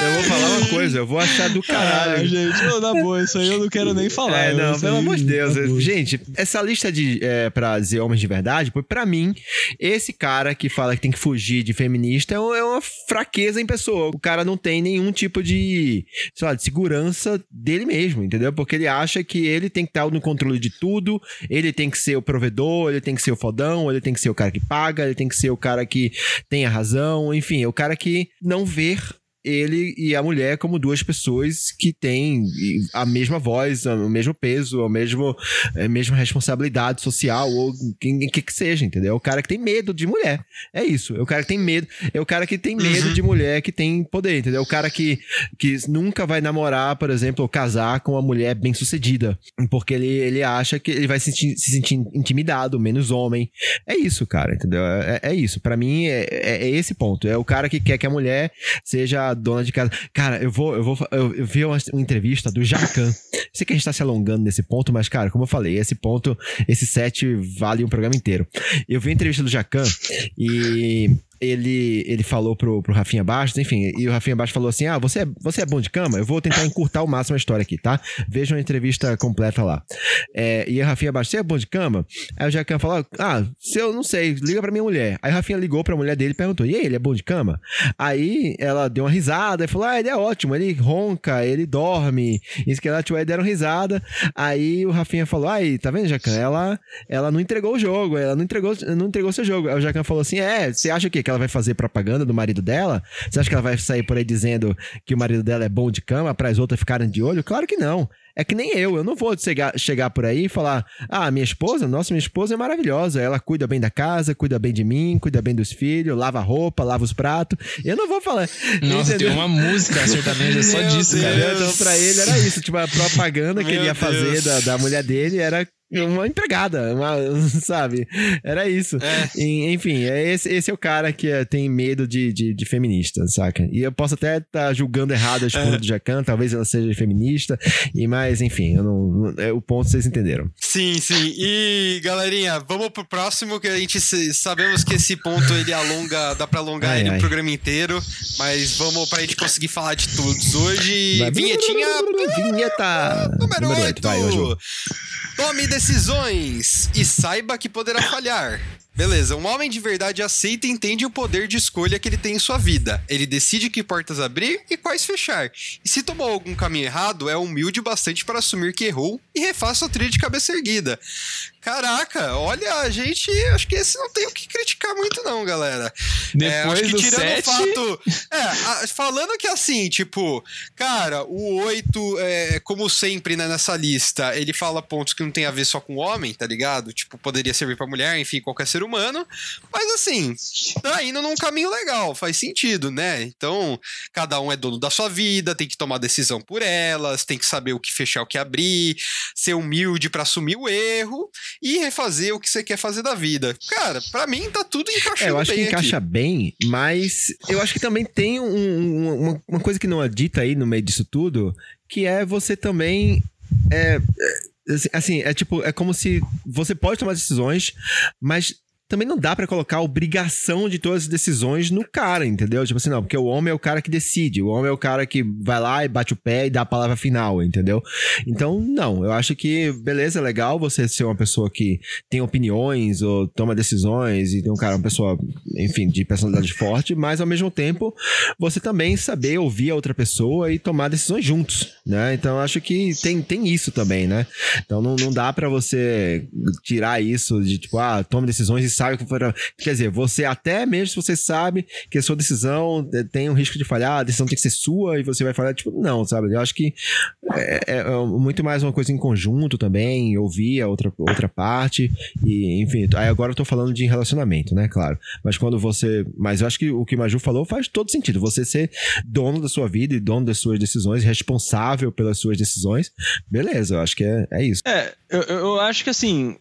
Eu vou falar uma coisa, eu vou achar do Ah, caralho. gente, ô, na boa, isso aí eu não quero nem falar. É, não, pelo amor de Deus. boa. Gente, essa lista de é, pra dizer homens de verdade, pô, pra mim, esse cara que fala que tem que fugir de feminista é é uma fraqueza em pessoa. O cara não tem nenhum tipo de, sei lá, de segurança dele mesmo, entendeu? Porque ele acha que ele tem que estar no controle de tudo, ele tem que ser o provedor, ele tem que ser o fodão, ele tem que ser o cara que paga, ele tem que ser o cara que tem a razão, enfim, o cara que não vê ele e a mulher como duas pessoas que têm a mesma voz, o mesmo peso, a mesmo, a mesma responsabilidade social, ou quem que, que seja, entendeu? É o cara que tem medo de mulher. É isso. É o cara que tem medo. É o cara que tem medo Uhum. de mulher que tem poder, entendeu? É o cara que, que nunca vai namorar, por exemplo, ou casar com uma mulher bem sucedida. Porque ele, ele acha que ele vai se sentir, se sentir intimidado, menos homem. É isso, cara, entendeu? É, é isso. Pra mim, é, é, é esse ponto. É o cara que quer que a mulher seja dona de casa. Cara, eu vou, eu vou, eu vi uma, uma entrevista do Jacan. Sei que a gente tá se alongando nesse ponto, mas, cara, como eu falei, esse ponto, esse set vale um programa inteiro. Eu vi a entrevista do Jacan e ele, ele falou pro, pro Rafinha Bastos, enfim, e o Rafinha Bastos falou assim: Ah, você é, você é bom de cama? Eu vou tentar encurtar ao máximo a história aqui, tá? Vejam a entrevista completa lá. É, e o Rafinha Bastos, você é bom de cama? Aí o Jacan falou: Ah, se eu não sei, liga pra minha mulher. Aí o Rafinha ligou pra mulher dele e perguntou: E aí, ele é bom de cama? Aí ela deu uma risada e falou: Ah, ele é ótimo, ele ronca, ele dorme. Isso que ela, tipo, aí deram risada. Aí o Rafinha falou: Aí, tá vendo, Jacan? Ela, ela não entregou o jogo, ela não entregou, não entregou seu jogo. Aí o Jacan falou assim: É, você acha o quê? Que ela vai fazer propaganda do marido dela? Você acha que ela vai sair por aí dizendo que o marido dela é bom de cama para as outras ficarem de olho? Claro que não. É que nem eu, eu não vou chegar, chegar por aí e falar: ah, minha esposa, nossa, minha esposa é maravilhosa, ela cuida bem da casa, cuida bem de mim, cuida bem dos filhos, lava a roupa, lava os pratos. Eu não vou falar. Nossa, entendeu? tem uma música sertaneja só disso, Deus. cara. Então, pra ele era isso. Tipo, a propaganda que Meu ele ia fazer Deus. da, da mulher dele era uma empregada, uma, sabe? Era isso. É. Enfim, é esse, esse é o cara que é, tem medo de, de, de feminista, saca? E eu posso até estar julgando errado a esposa do Jacan, talvez ela seja feminista, e mas enfim, eu não, é o ponto vocês entenderam. Sim, sim. E, galerinha, vamos pro próximo, que a gente sabemos que esse ponto ele alonga, dá pra alongar Ai, ele ai. o programa inteiro, mas vamos pra gente conseguir falar de todos. Hoje, Vai- vinhetinha Vinheta número oito, 8. vai, hoje. Tome decisões e saiba que poderá falhar. Beleza, um homem de verdade aceita e entende o poder de escolha que ele tem em sua vida. Ele decide que portas abrir e quais fechar. E se tomou algum caminho errado, é humilde bastante para assumir que errou e refaça a trilha de cabeça erguida. Caraca, olha, a gente. Acho que esse não tem o que criticar muito, não, galera. Depois é, acho que do tirando sete... o fato. É, a, falando que assim, tipo, cara, o 8, é, como sempre né, nessa lista, ele fala pontos que não tem a ver só com o homem, tá ligado? Tipo, poderia servir pra mulher, enfim, qualquer ser humano. Mas assim, tá indo num caminho legal, faz sentido, né? Então, cada um é dono da sua vida, tem que tomar decisão por elas, tem que saber o que fechar, o que abrir, ser humilde para assumir o erro e refazer o que você quer fazer da vida. Cara, para mim tá tudo encaixando É, eu acho bem que encaixa aqui. bem, mas eu acho que também tem um- um- uma, uma coisa que não é dita aí no meio disso tudo, que é você também. É, é, assim, é tipo, é como se você pode tomar decisões, mas também não dá pra colocar a obrigação de todas as decisões no cara, entendeu? Tipo assim, não, porque o homem é o cara que decide, o homem é o cara que vai lá e bate o pé e dá a palavra final, entendeu? Então, não, eu acho que, beleza, é legal você ser uma pessoa que tem opiniões ou toma decisões e tem um cara, uma pessoa, enfim, de personalidade forte, mas ao mesmo tempo você também saber ouvir a outra pessoa e tomar decisões juntos, né? Então, acho que tem, tem isso também, né? Então, não, não dá pra você tirar isso de tipo, ah, toma decisões e sabe que. Quer dizer, você até mesmo se você sabe que a sua decisão tem um risco de falhar, a decisão tem que ser sua e você vai falhar, tipo, não, sabe? Eu acho que é, é- é muito mais uma coisa em conjunto também, ouvir a outra, outra parte, e enfim, aí agora eu tô falando de relacionamento, né? Claro. Mas quando você. Mas eu acho que o que Maju falou faz todo sentido. Você ser dono da sua vida e dono das suas decisões, responsável pelas suas decisões, beleza, eu acho que é, é isso. É, eu eu acho que assim,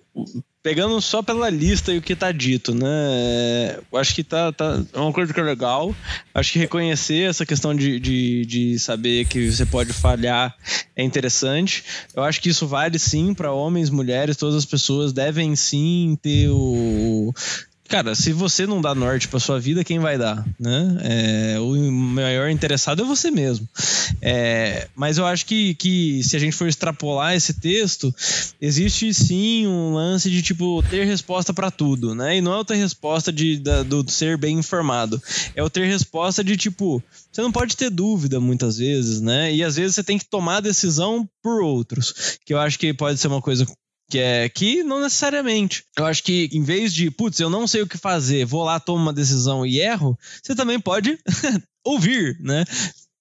pegando só pela lista e o que tá dito, né? Eu acho que tá, tá é uma coisa que é legal. Acho que reconhecer essa questão de, de, de saber que você pode falhar é interessante. Eu acho que isso vale sim para homens, mulheres, todas as pessoas devem sim ter o. Cara, se você não dá norte pra sua vida, quem vai dar, né? É, o maior interessado é você mesmo. É, mas eu acho que, que se a gente for extrapolar esse texto, existe sim um lance de tipo ter resposta pra tudo, né? E não é o ter resposta de, da- do ser bem informado, é o ter resposta de tipo você não pode ter dúvida muitas vezes, né? E às vezes você tem que tomar a decisão por outros, que eu acho que pode ser uma coisa que é que não necessariamente. Eu acho que em vez de, putz, eu não sei o que fazer, vou lá, tomo uma decisão e erro, você também pode ouvir, né?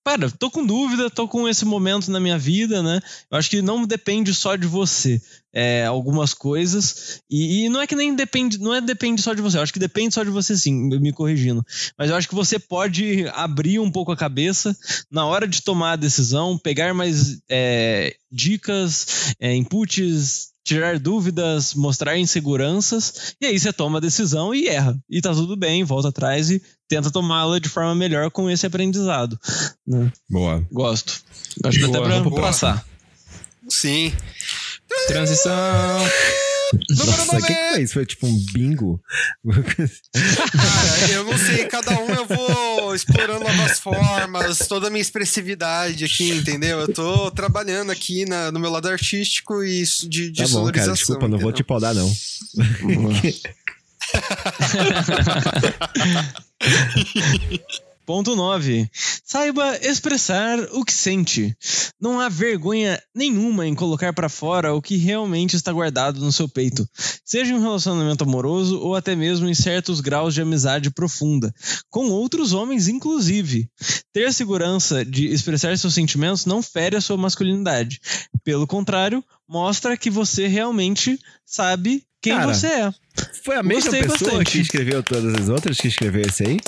Cara, tô com dúvida, tô com esse momento na minha vida, né? Eu acho que não depende só de você. É, algumas coisas. E, e não é que nem depende, não é depende só de você. Eu acho que depende só de você, sim, me corrigindo. Mas eu acho que você pode abrir um pouco a cabeça na hora de tomar a decisão, pegar mais é, dicas, é, inputs, tirar dúvidas, mostrar inseguranças, e aí você toma a decisão e erra. E tá tudo bem, volta atrás e tenta tomá-la de forma melhor com esse aprendizado. né? Boa. Gosto. Acho que até pra boa. passar. Sim. Transição. Número Nossa, o que, que foi isso? Foi tipo um bingo? Cara, eu não sei, cada um eu vou explorando novas formas, toda a minha expressividade aqui, entendeu? Eu tô trabalhando aqui na- no meu lado artístico e isso de, de Tá bom, sonorização. cara, desculpa, não vou te podar, não. Ponto 9. Saiba expressar o que sente. Não há vergonha nenhuma em colocar pra fora o que realmente está guardado no seu peito, seja em um relacionamento amoroso ou até mesmo em certos graus de amizade profunda, com outros homens inclusive. Ter segurança de expressar seus sentimentos não fere a sua masculinidade. Pelo contrário, mostra que você realmente sabe quem Cara, você é. Foi a mesma Gostei pessoa bastante. que escreveu todas as outras que escreveu esse aí?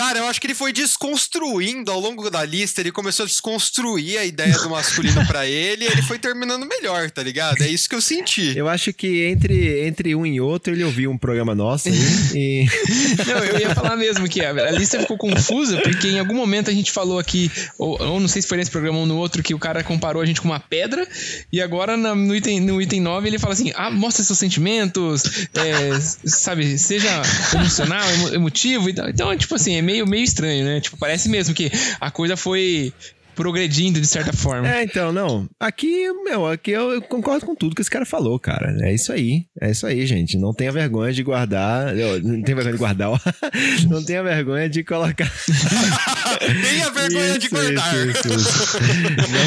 Cara, eu acho que ele foi desconstruindo ao longo da lista, ele começou a desconstruir a ideia do masculino pra ele e ele foi terminando melhor, tá ligado? É isso que eu senti. Eu acho que entre, entre um e outro ele ouviu um programa nosso aí e. Não, eu ia falar mesmo que a, a lista ficou confusa, porque em algum momento a gente falou aqui, ou, ou não sei se foi nesse programa ou no outro, que o cara comparou a gente com uma pedra, e agora na- no, item, no item 9 ele fala assim: ah, mostra seus sentimentos, é, sabe, seja emocional, emo- emotivo e tal. Então, tipo assim, é meio, meio estranho, né? Tipo, parece mesmo que a coisa foi. progredindo de certa forma. É, então, não. Aqui, meu, aqui eu concordo com tudo que esse cara falou, cara. É isso aí. É isso aí, gente. Não tenha vergonha de guardar. Não tenha vergonha de guardar. não tenha vergonha de colocar. tenha vergonha isso, de guardar. Isso, isso,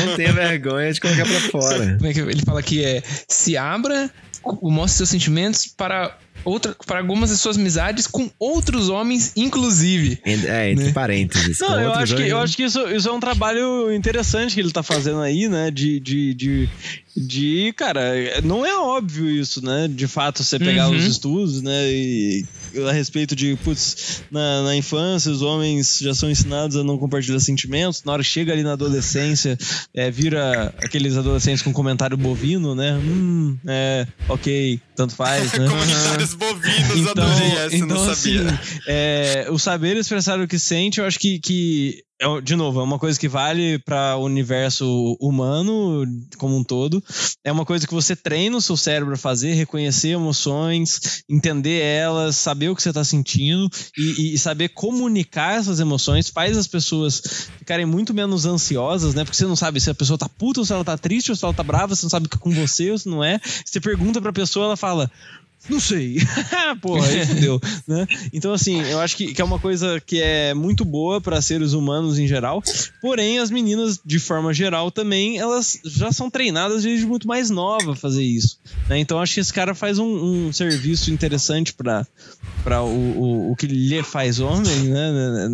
não tenha vergonha de colocar pra fora. Como é que ele fala aqui? É se abra, mostre seus sentimentos para outra, para algumas de suas amizades com outros homens, inclusive. É, entre né? parênteses. Não, eu acho, que, eu acho que isso, isso é um trabalho interessante que ele tá fazendo aí, né? De, de, de, de, cara, não é óbvio isso, né? De fato, você pegar uhum. os estudos, né? E a respeito de, putz, na, na infância os homens já são ensinados a não compartilhar sentimentos, na hora que chega ali na adolescência, é, vira aqueles adolescentes com comentário bovino, né? Hum, é, ok, tanto faz, né? Comentários bovinos, então, adorei essa, então, não sabia. Assim, é, o saber expressar o que sente, eu acho que, que é, de novo, é uma coisa que vale para o universo humano como um todo. É uma coisa que você treina o seu cérebro a fazer, reconhecer emoções, entender elas, saber o que você está sentindo e, e, saber comunicar essas emoções faz as pessoas ficarem muito menos ansiosas, né? Porque você não sabe se a pessoa tá puta ou se ela tá triste ou se ela tá brava, você não sabe o que é com você ou se não é. Você pergunta pra pessoa, ela fala: não sei. Porra, aí fudeu, né? Então, assim, eu acho que, que é uma coisa que é muito boa para seres humanos em geral. Porém, as meninas, de forma geral, também, elas já são treinadas desde muito mais nova a fazer isso. Né? Então, acho que esse cara faz um, um serviço interessante para o, o, o que lhe faz homem, né?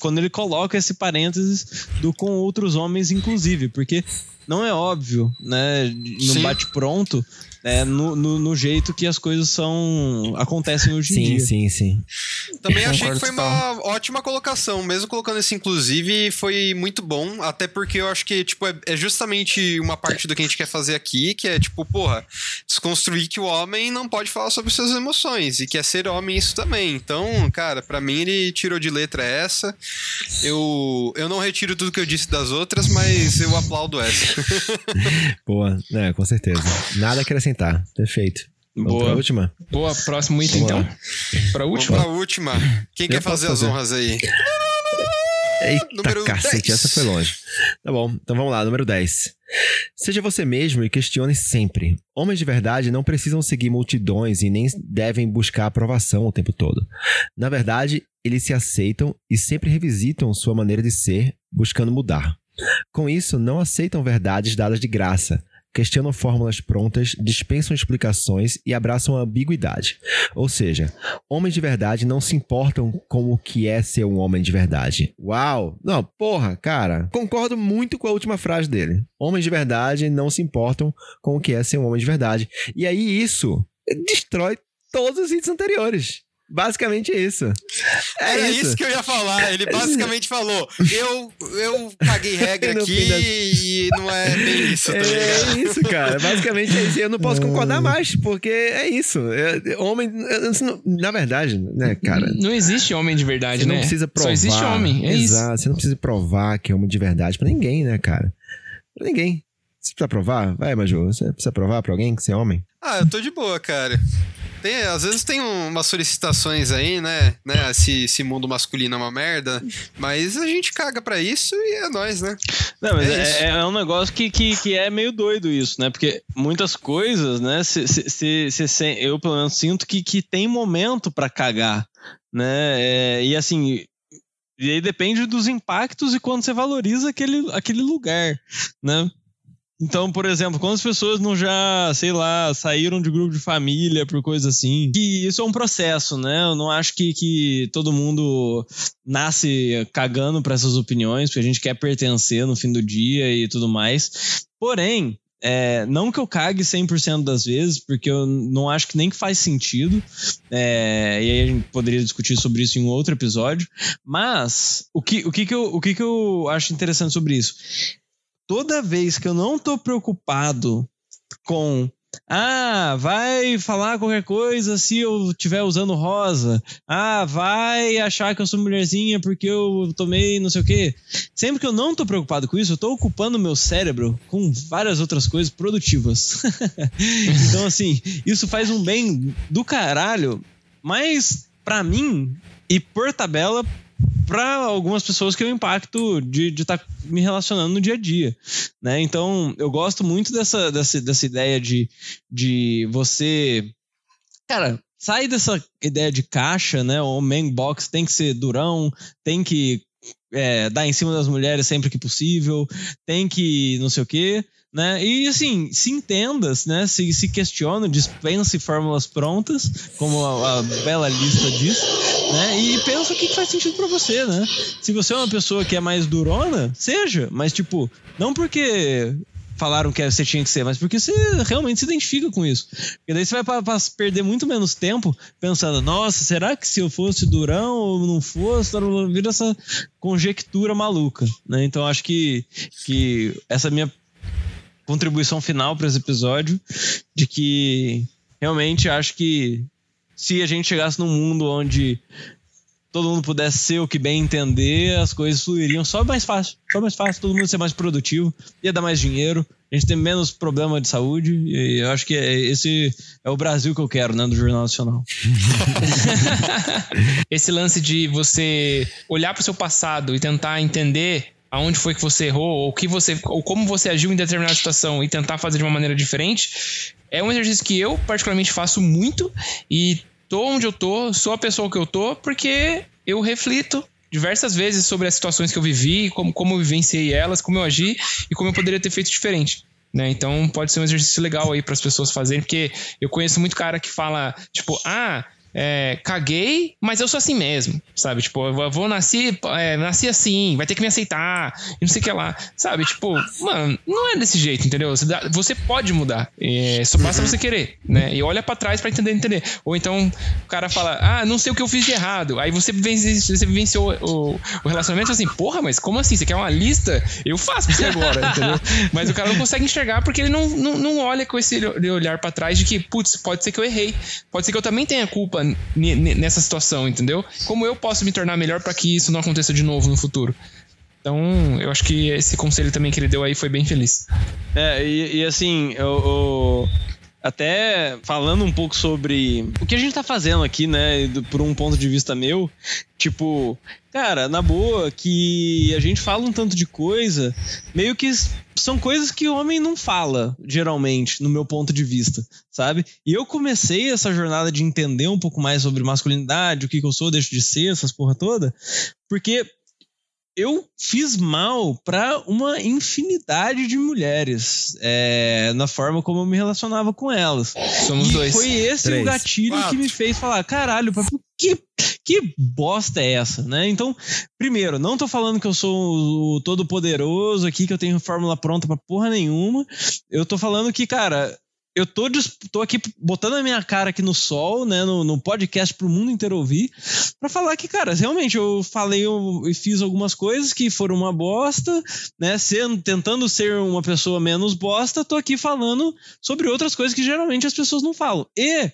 Quando ele coloca esse parênteses do com outros homens, inclusive, porque não é óbvio, né? No bate-pronto, é, no, no, no, jeito que as coisas são acontecem hoje sim, em dia. Sim, sim, sim. Também achei que foi uma ótima colocação, mesmo colocando esse inclusive, foi muito bom, até porque eu acho que, tipo, é, é, justamente uma parte do que a gente quer fazer aqui, que é, tipo, porra, desconstruir que o homem não pode falar sobre suas emoções, e que é ser homem isso também. Então, cara, para mim ele tirou de letra essa. Eu, eu não retiro tudo que eu disse das outras, mas eu aplaudo essa. Boa, é, com certeza. Nada a acrescentar acrescentar. Perfeito. Vamos Boa. Pra última? Boa, próximo item então. Pra última? Vamos pra última. Quem Eu quer fazer, fazer, as honras aí? Eita número cacete, 10. essa foi longe. Tá bom, então vamos lá, número 10. Seja você mesmo e questione sempre. Homens de verdade não precisam seguir multidões e nem devem buscar aprovação o tempo todo. Na verdade, eles se aceitam e sempre revisitam sua maneira de ser, buscando mudar. Com isso, não aceitam verdades dadas de graça, questionam fórmulas prontas, dispensam explicações e abraçam a ambiguidade. Ou seja, homens de verdade não se importam com o que é ser um homem de verdade. Uau! Não, porra, cara, concordo muito com a última frase dele. Homens de verdade não se importam com o que é ser um homem de verdade. E aí isso destrói todos os itens anteriores. Basicamente isso. É Era isso. isso. que eu ia falar. Ele basicamente falou: eu, eu caguei regra aqui das... e não é bem isso, tá É isso, cara. Basicamente é isso. Eu não posso concordar mais, porque é isso. É, homem. Na verdade, né, cara? Não existe homem de verdade, você né? Não precisa provar. Só existe homem. É Exato. Isso. Você não precisa provar que é homem de verdade pra ninguém, né, cara? Pra ninguém. Você precisa provar? Vai, Maju. Você precisa provar pra alguém que você é homem? Ah, eu tô de boa, cara. Tem, às vezes tem umas solicitações aí, né? né? Esse, esse mundo masculino é uma merda. Mas a gente caga pra isso e é nós, né? Não, mas é, é, é, um negócio que, que, que é meio doido isso, né? Porque muitas coisas, né? Se, se, se, se eu pelo menos sinto que, que tem momento para cagar, né? É, e assim, e aí depende dos impactos e quando você valoriza aquele, aquele lugar, né? Então, por exemplo, quantas pessoas não já, sei lá, saíram de grupo de família por coisa assim? Que isso é um processo, né? Eu não acho que, que todo mundo nasce cagando para essas opiniões, porque a gente quer pertencer no fim do dia e tudo mais. Porém, é, não que eu cague 100% das vezes, porque eu não acho que nem que faz sentido. É, e aí a gente poderia discutir sobre isso em um outro episódio. Mas o que, o que, que, eu, o que, que eu acho interessante sobre isso? Toda vez que eu não tô preocupado com ah, vai falar qualquer coisa se eu estiver usando rosa. Ah, vai achar que eu sou mulherzinha porque eu tomei não sei o quê. Sempre que eu não tô preocupado com isso, eu tô ocupando meu cérebro com várias outras coisas produtivas. então, assim, isso faz um bem do caralho, mas para mim e por tabela para algumas pessoas que é o impacto de estar tá me relacionando no dia a dia, né? Então, eu gosto muito dessa, dessa, dessa ideia de, de você. Cara, sai dessa ideia de caixa, né? O main box tem que ser durão, tem que é, dar em cima das mulheres sempre que possível, tem que não sei o quê né? E assim, se entenda, né? Se, se questione, dispense fórmulas prontas, como a, a, bela lista diz, né? E pensa o que faz sentido para você, né? Se você é uma pessoa que é mais durona, seja, mas tipo, não porque falaram que você tinha que ser, mas porque você realmente se identifica com isso. Porque daí você vai perder muito menos tempo pensando, nossa, será que se eu fosse durão ou não fosse, vira essa conjectura maluca, né? Então acho que, que essa minha contribuição final para esse episódio de que realmente acho que se a gente chegasse num mundo onde todo mundo pudesse ser o que bem entender, as coisas fluiriam só mais fácil, só mais fácil, todo mundo ser mais produtivo, ia dar mais dinheiro, a gente tem menos problema de saúde, e eu acho que é, esse é o Brasil que eu quero, né, do Jornal Nacional. esse lance de você olhar para o seu passado e tentar entender aonde foi que você errou, ou que você, ou como você agiu em determinada situação e tentar fazer de uma maneira diferente, é um exercício que eu particularmente faço muito e tô onde eu tô, sou a pessoa que eu tô, porque eu reflito diversas vezes sobre as situações que eu vivi, como, como eu vivenciei elas, como eu agi e como eu poderia ter feito diferente. Né? Então pode ser um exercício legal aí para as pessoas fazerem, porque eu conheço muito cara que fala, tipo, ah, é, caguei, mas eu sou assim mesmo, sabe? Tipo, eu vou nascer, é, nasci assim, vai ter que me aceitar, e não sei o que lá, sabe? Tipo, mano, não é desse jeito, entendeu? Você, dá, você pode mudar, é, só basta uhum. você querer, né? E olha para trás para entender, entender. Ou então o cara fala, ah, não sei o que eu fiz de errado, aí você, vence, você vivenciou o, o relacionamento assim, porra, mas como assim? Você quer uma lista? Eu faço pra você agora, entendeu? Mas o cara não consegue enxergar porque ele não, não, não olha com esse olhar para trás de que, putz, pode ser que eu errei, pode ser que eu também tenha culpa nessa situação, entendeu? Como eu posso me tornar melhor para que isso não aconteça de novo no futuro? Então, eu acho que esse conselho também que ele deu aí foi bem feliz. É, e, e assim, eu, até falando um pouco sobre o que a gente tá fazendo aqui, né, por um ponto de vista meu, tipo, cara, na boa, que a gente fala um tanto de coisa, meio que são coisas que o homem não fala, geralmente, no meu ponto de vista, sabe? E eu comecei essa jornada de entender um pouco mais sobre masculinidade, o que, que eu sou, deixo de ser, essas porra toda, porque eu fiz mal para uma infinidade de mulheres é, na forma como eu me relacionava com elas. Somos e dois. Foi esse Três. o gatilho Quatro. que me fez falar: caralho, que, que bosta é essa, né? Então, primeiro, não tô falando que eu sou o todo poderoso aqui, que eu tenho fórmula pronta pra porra nenhuma. Eu tô falando que, cara, eu tô, tô aqui botando a minha cara aqui no sol, né, no, no podcast pro mundo inteiro ouvir, para falar que, cara, realmente eu falei e fiz algumas coisas que foram uma bosta, né, sendo, tentando ser uma pessoa menos bosta, tô aqui falando sobre outras coisas que geralmente as pessoas não falam. E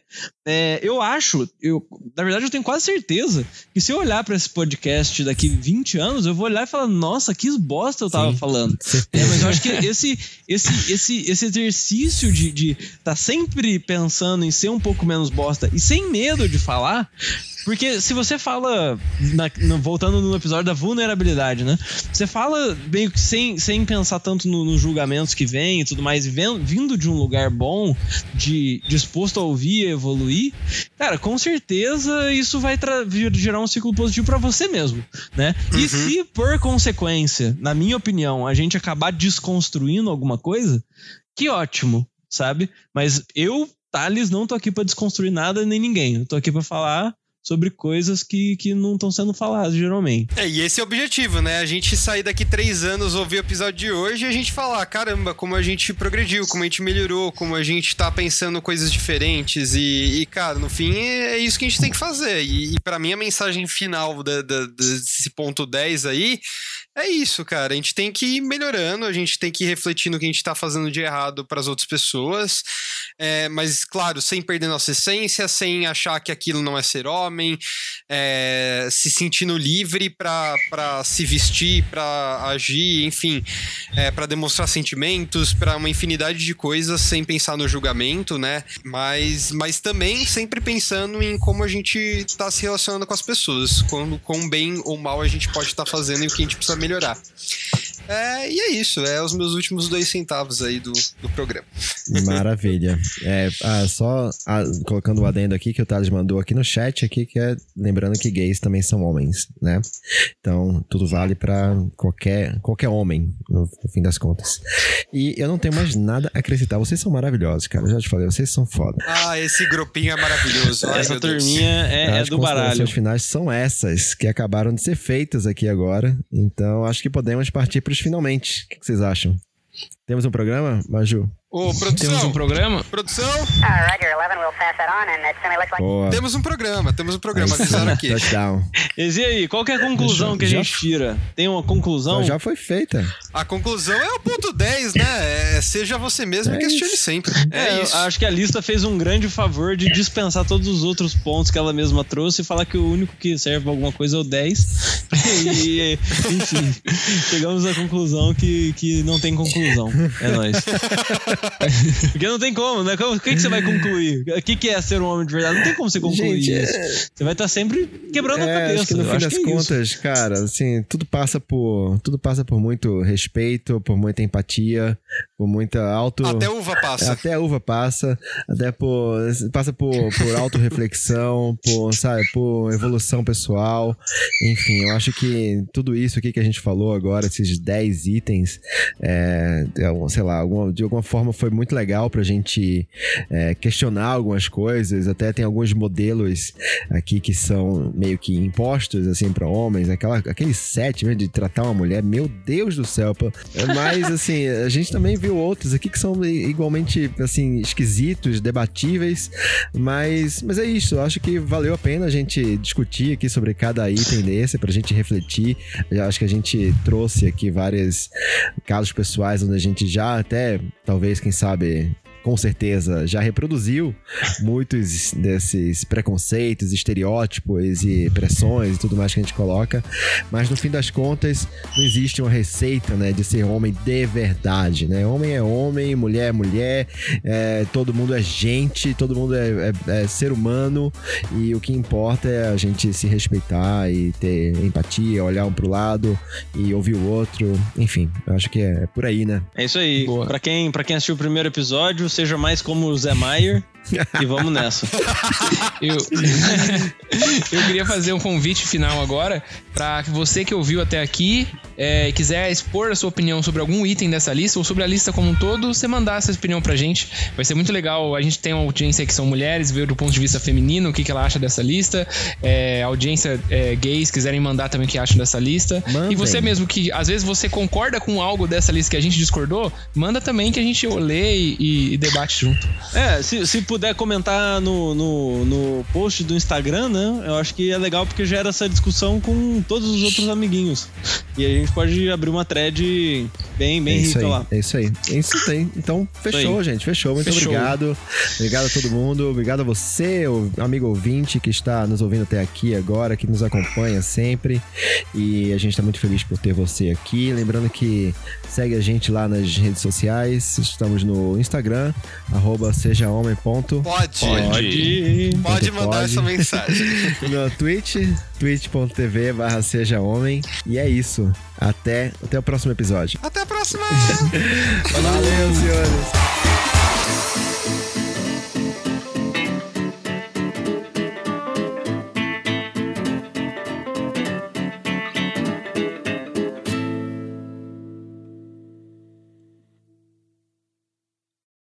é, eu acho, eu, na verdade eu tenho quase certeza que se eu olhar para esse podcast daqui 20 anos, eu vou olhar e falar, nossa, que bosta eu tava Sim. falando. É, mas eu acho que esse, esse, esse, esse exercício de, de tá sempre pensando em ser um pouco menos bosta e sem medo de falar, porque se você fala, na, no, voltando no episódio da vulnerabilidade, né? Você fala meio que sem, sem pensar tanto nos no julgamentos que vem e tudo mais, e vem, vindo de um lugar bom, de disposto a ouvir e evoluir, cara, com certeza isso vai gerar um ciclo positivo para você mesmo, né? Uhum. E se por consequência, na minha opinião, a gente acabar desconstruindo alguma coisa, que ótimo, sabe? Mas eu, Thales, não tô aqui para desconstruir nada nem ninguém. Eu tô aqui para falar sobre coisas que, que não estão sendo faladas geralmente. É, e esse é o objetivo, né? A gente sair daqui três anos, ouvir o episódio de hoje e a gente falar, caramba, como a gente progrediu, como a gente melhorou, como a gente tá pensando coisas diferentes e, e cara, no fim é, isso que a gente tem que fazer. E, e para mim a mensagem final da, da, desse ponto 10 aí é isso, cara. A gente tem que ir melhorando, a gente tem que refletindo o que a gente tá fazendo de errado para as outras pessoas. É, mas, claro, sem perder nossa essência, sem achar que aquilo não é ser homem, é, se sentindo livre para se vestir, para agir, enfim, é, para demonstrar sentimentos, para uma infinidade de coisas sem pensar no julgamento, né? Mas, mas também sempre pensando em como a gente está se relacionando com as pessoas, quando, quão bem ou mal a gente pode estar tá fazendo e o que a gente precisa melhorar. É, e é isso, é os meus últimos dois centavos aí do, do programa. Maravilha. É, ah, só ah, colocando o adendo aqui que o Thales mandou aqui no chat aqui, que é lembrando que gays também são homens, né? Então, tudo vale para qualquer, qualquer homem, no, no, fim das contas. E eu não tenho mais nada a acrescentar. Vocês são maravilhosos, cara. Eu já te falei, vocês são foda. Ah, esse grupinho é maravilhoso. Ai, Essa turminha é, é do baralho. As finais são essas que acabaram de ser feitas aqui agora. Então, acho que podemos partir para finalmente. O que vocês acham? Temos um programa, Maju? Ô, produção. Temos um programa? Produção. Temos um programa, temos um programa, avisaram aqui. Touchdown. E aí, qual é a conclusão que a gente tira? Tem uma conclusão? Já foi feita. A conclusão é o ponto 10, né? É, seja você mesmo é e questione isso. sempre. É, é isso. acho que a lista fez um grande favor de dispensar todos os outros pontos que ela mesma trouxe e falar que o único que serve pra alguma coisa é o 10. E, enfim, chegamos à conclusão que, que não tem conclusão. É nóis. Porque não tem como, né? O que, que você vai concluir? O que, que é ser um homem de verdade? Não tem como você concluir Gente, isso. É... Você vai estar sempre quebrando é, a cabeça. Acho que no fim das é contas, isso. cara, assim, tudo passa por. Tudo passa por muito respeito, por muita empatia, por muita auto. Até uva passa. Até a uva passa. Até por. Passa por, por autorreflexão, por, sabe, por evolução pessoal. Enfim, eu acho que tudo isso aqui que a gente falou agora, esses 10 itens, é, sei lá, alguma, de alguma forma foi muito legal pra gente é, questionar algumas coisas. Até tem alguns modelos aqui que são meio que impostos, assim, para homens. Aquela, aquele set mesmo de tratar uma mulher, meu Deus do céu. Mas, assim, a gente também viu outros aqui que são igualmente, assim, esquisitos, debatíveis. Mas, mas é isso. Eu acho que valeu a pena a gente discutir aqui sobre cada item desse, pra gente refletir. Eu acho que a gente trouxe aqui vários casos pessoais onde a gente já até, talvez, quem sabe, com certeza já reproduziu muitos desses preconceitos, estereótipos e pressões e tudo mais que a gente coloca, mas no fim das contas não existe uma receita, né, de ser homem de verdade, né? Homem é homem, mulher é mulher, é, todo mundo é gente, todo mundo é, é, é ser humano e o que importa é a gente se respeitar e ter empatia, olhar um pro lado e ouvir o outro, enfim, eu acho que é por aí, né? É isso aí. Para quem, pra quem assistiu o primeiro episódio, seja mais como o Zé Maier e vamos nessa. Eu, eu queria fazer um convite final agora para você que ouviu até aqui é, quiser expor a sua opinião sobre algum item dessa lista ou sobre a lista como um todo, você mandar essa opinião pra gente. Vai ser muito legal. A gente tem uma audiência que são mulheres, ver do ponto de vista feminino o que, que ela acha dessa lista. É, audiência é, gays quiserem mandar também o que acham dessa lista. Mandem. E você mesmo que às vezes você concorda com algo dessa lista que a gente discordou, manda também que a gente lê e, e debate junto. É, se, se puder comentar no, no, no post do Instagram, né? Eu acho que é legal porque gera essa discussão com todos os outros amiguinhos. E a gente pode abrir uma thread bem, bem é rica aí, lá. É isso aí. É isso tem. Então, fechou, gente. Fechou. Muito fechou. obrigado. Obrigado a todo mundo. Obrigado a você, amigo ouvinte, que está nos ouvindo até aqui agora, que nos acompanha sempre. E a gente está muito feliz por ter você aqui. Lembrando que segue a gente lá nas redes sociais. Estamos no Instagram, arroba sejahomem. Pode. Pode. Pode mandar pode. essa mensagem. no Twitch, twitch.tv barra seja homem. E é isso. Até, até o próximo episódio. Até a próxima! Valeu, senhores!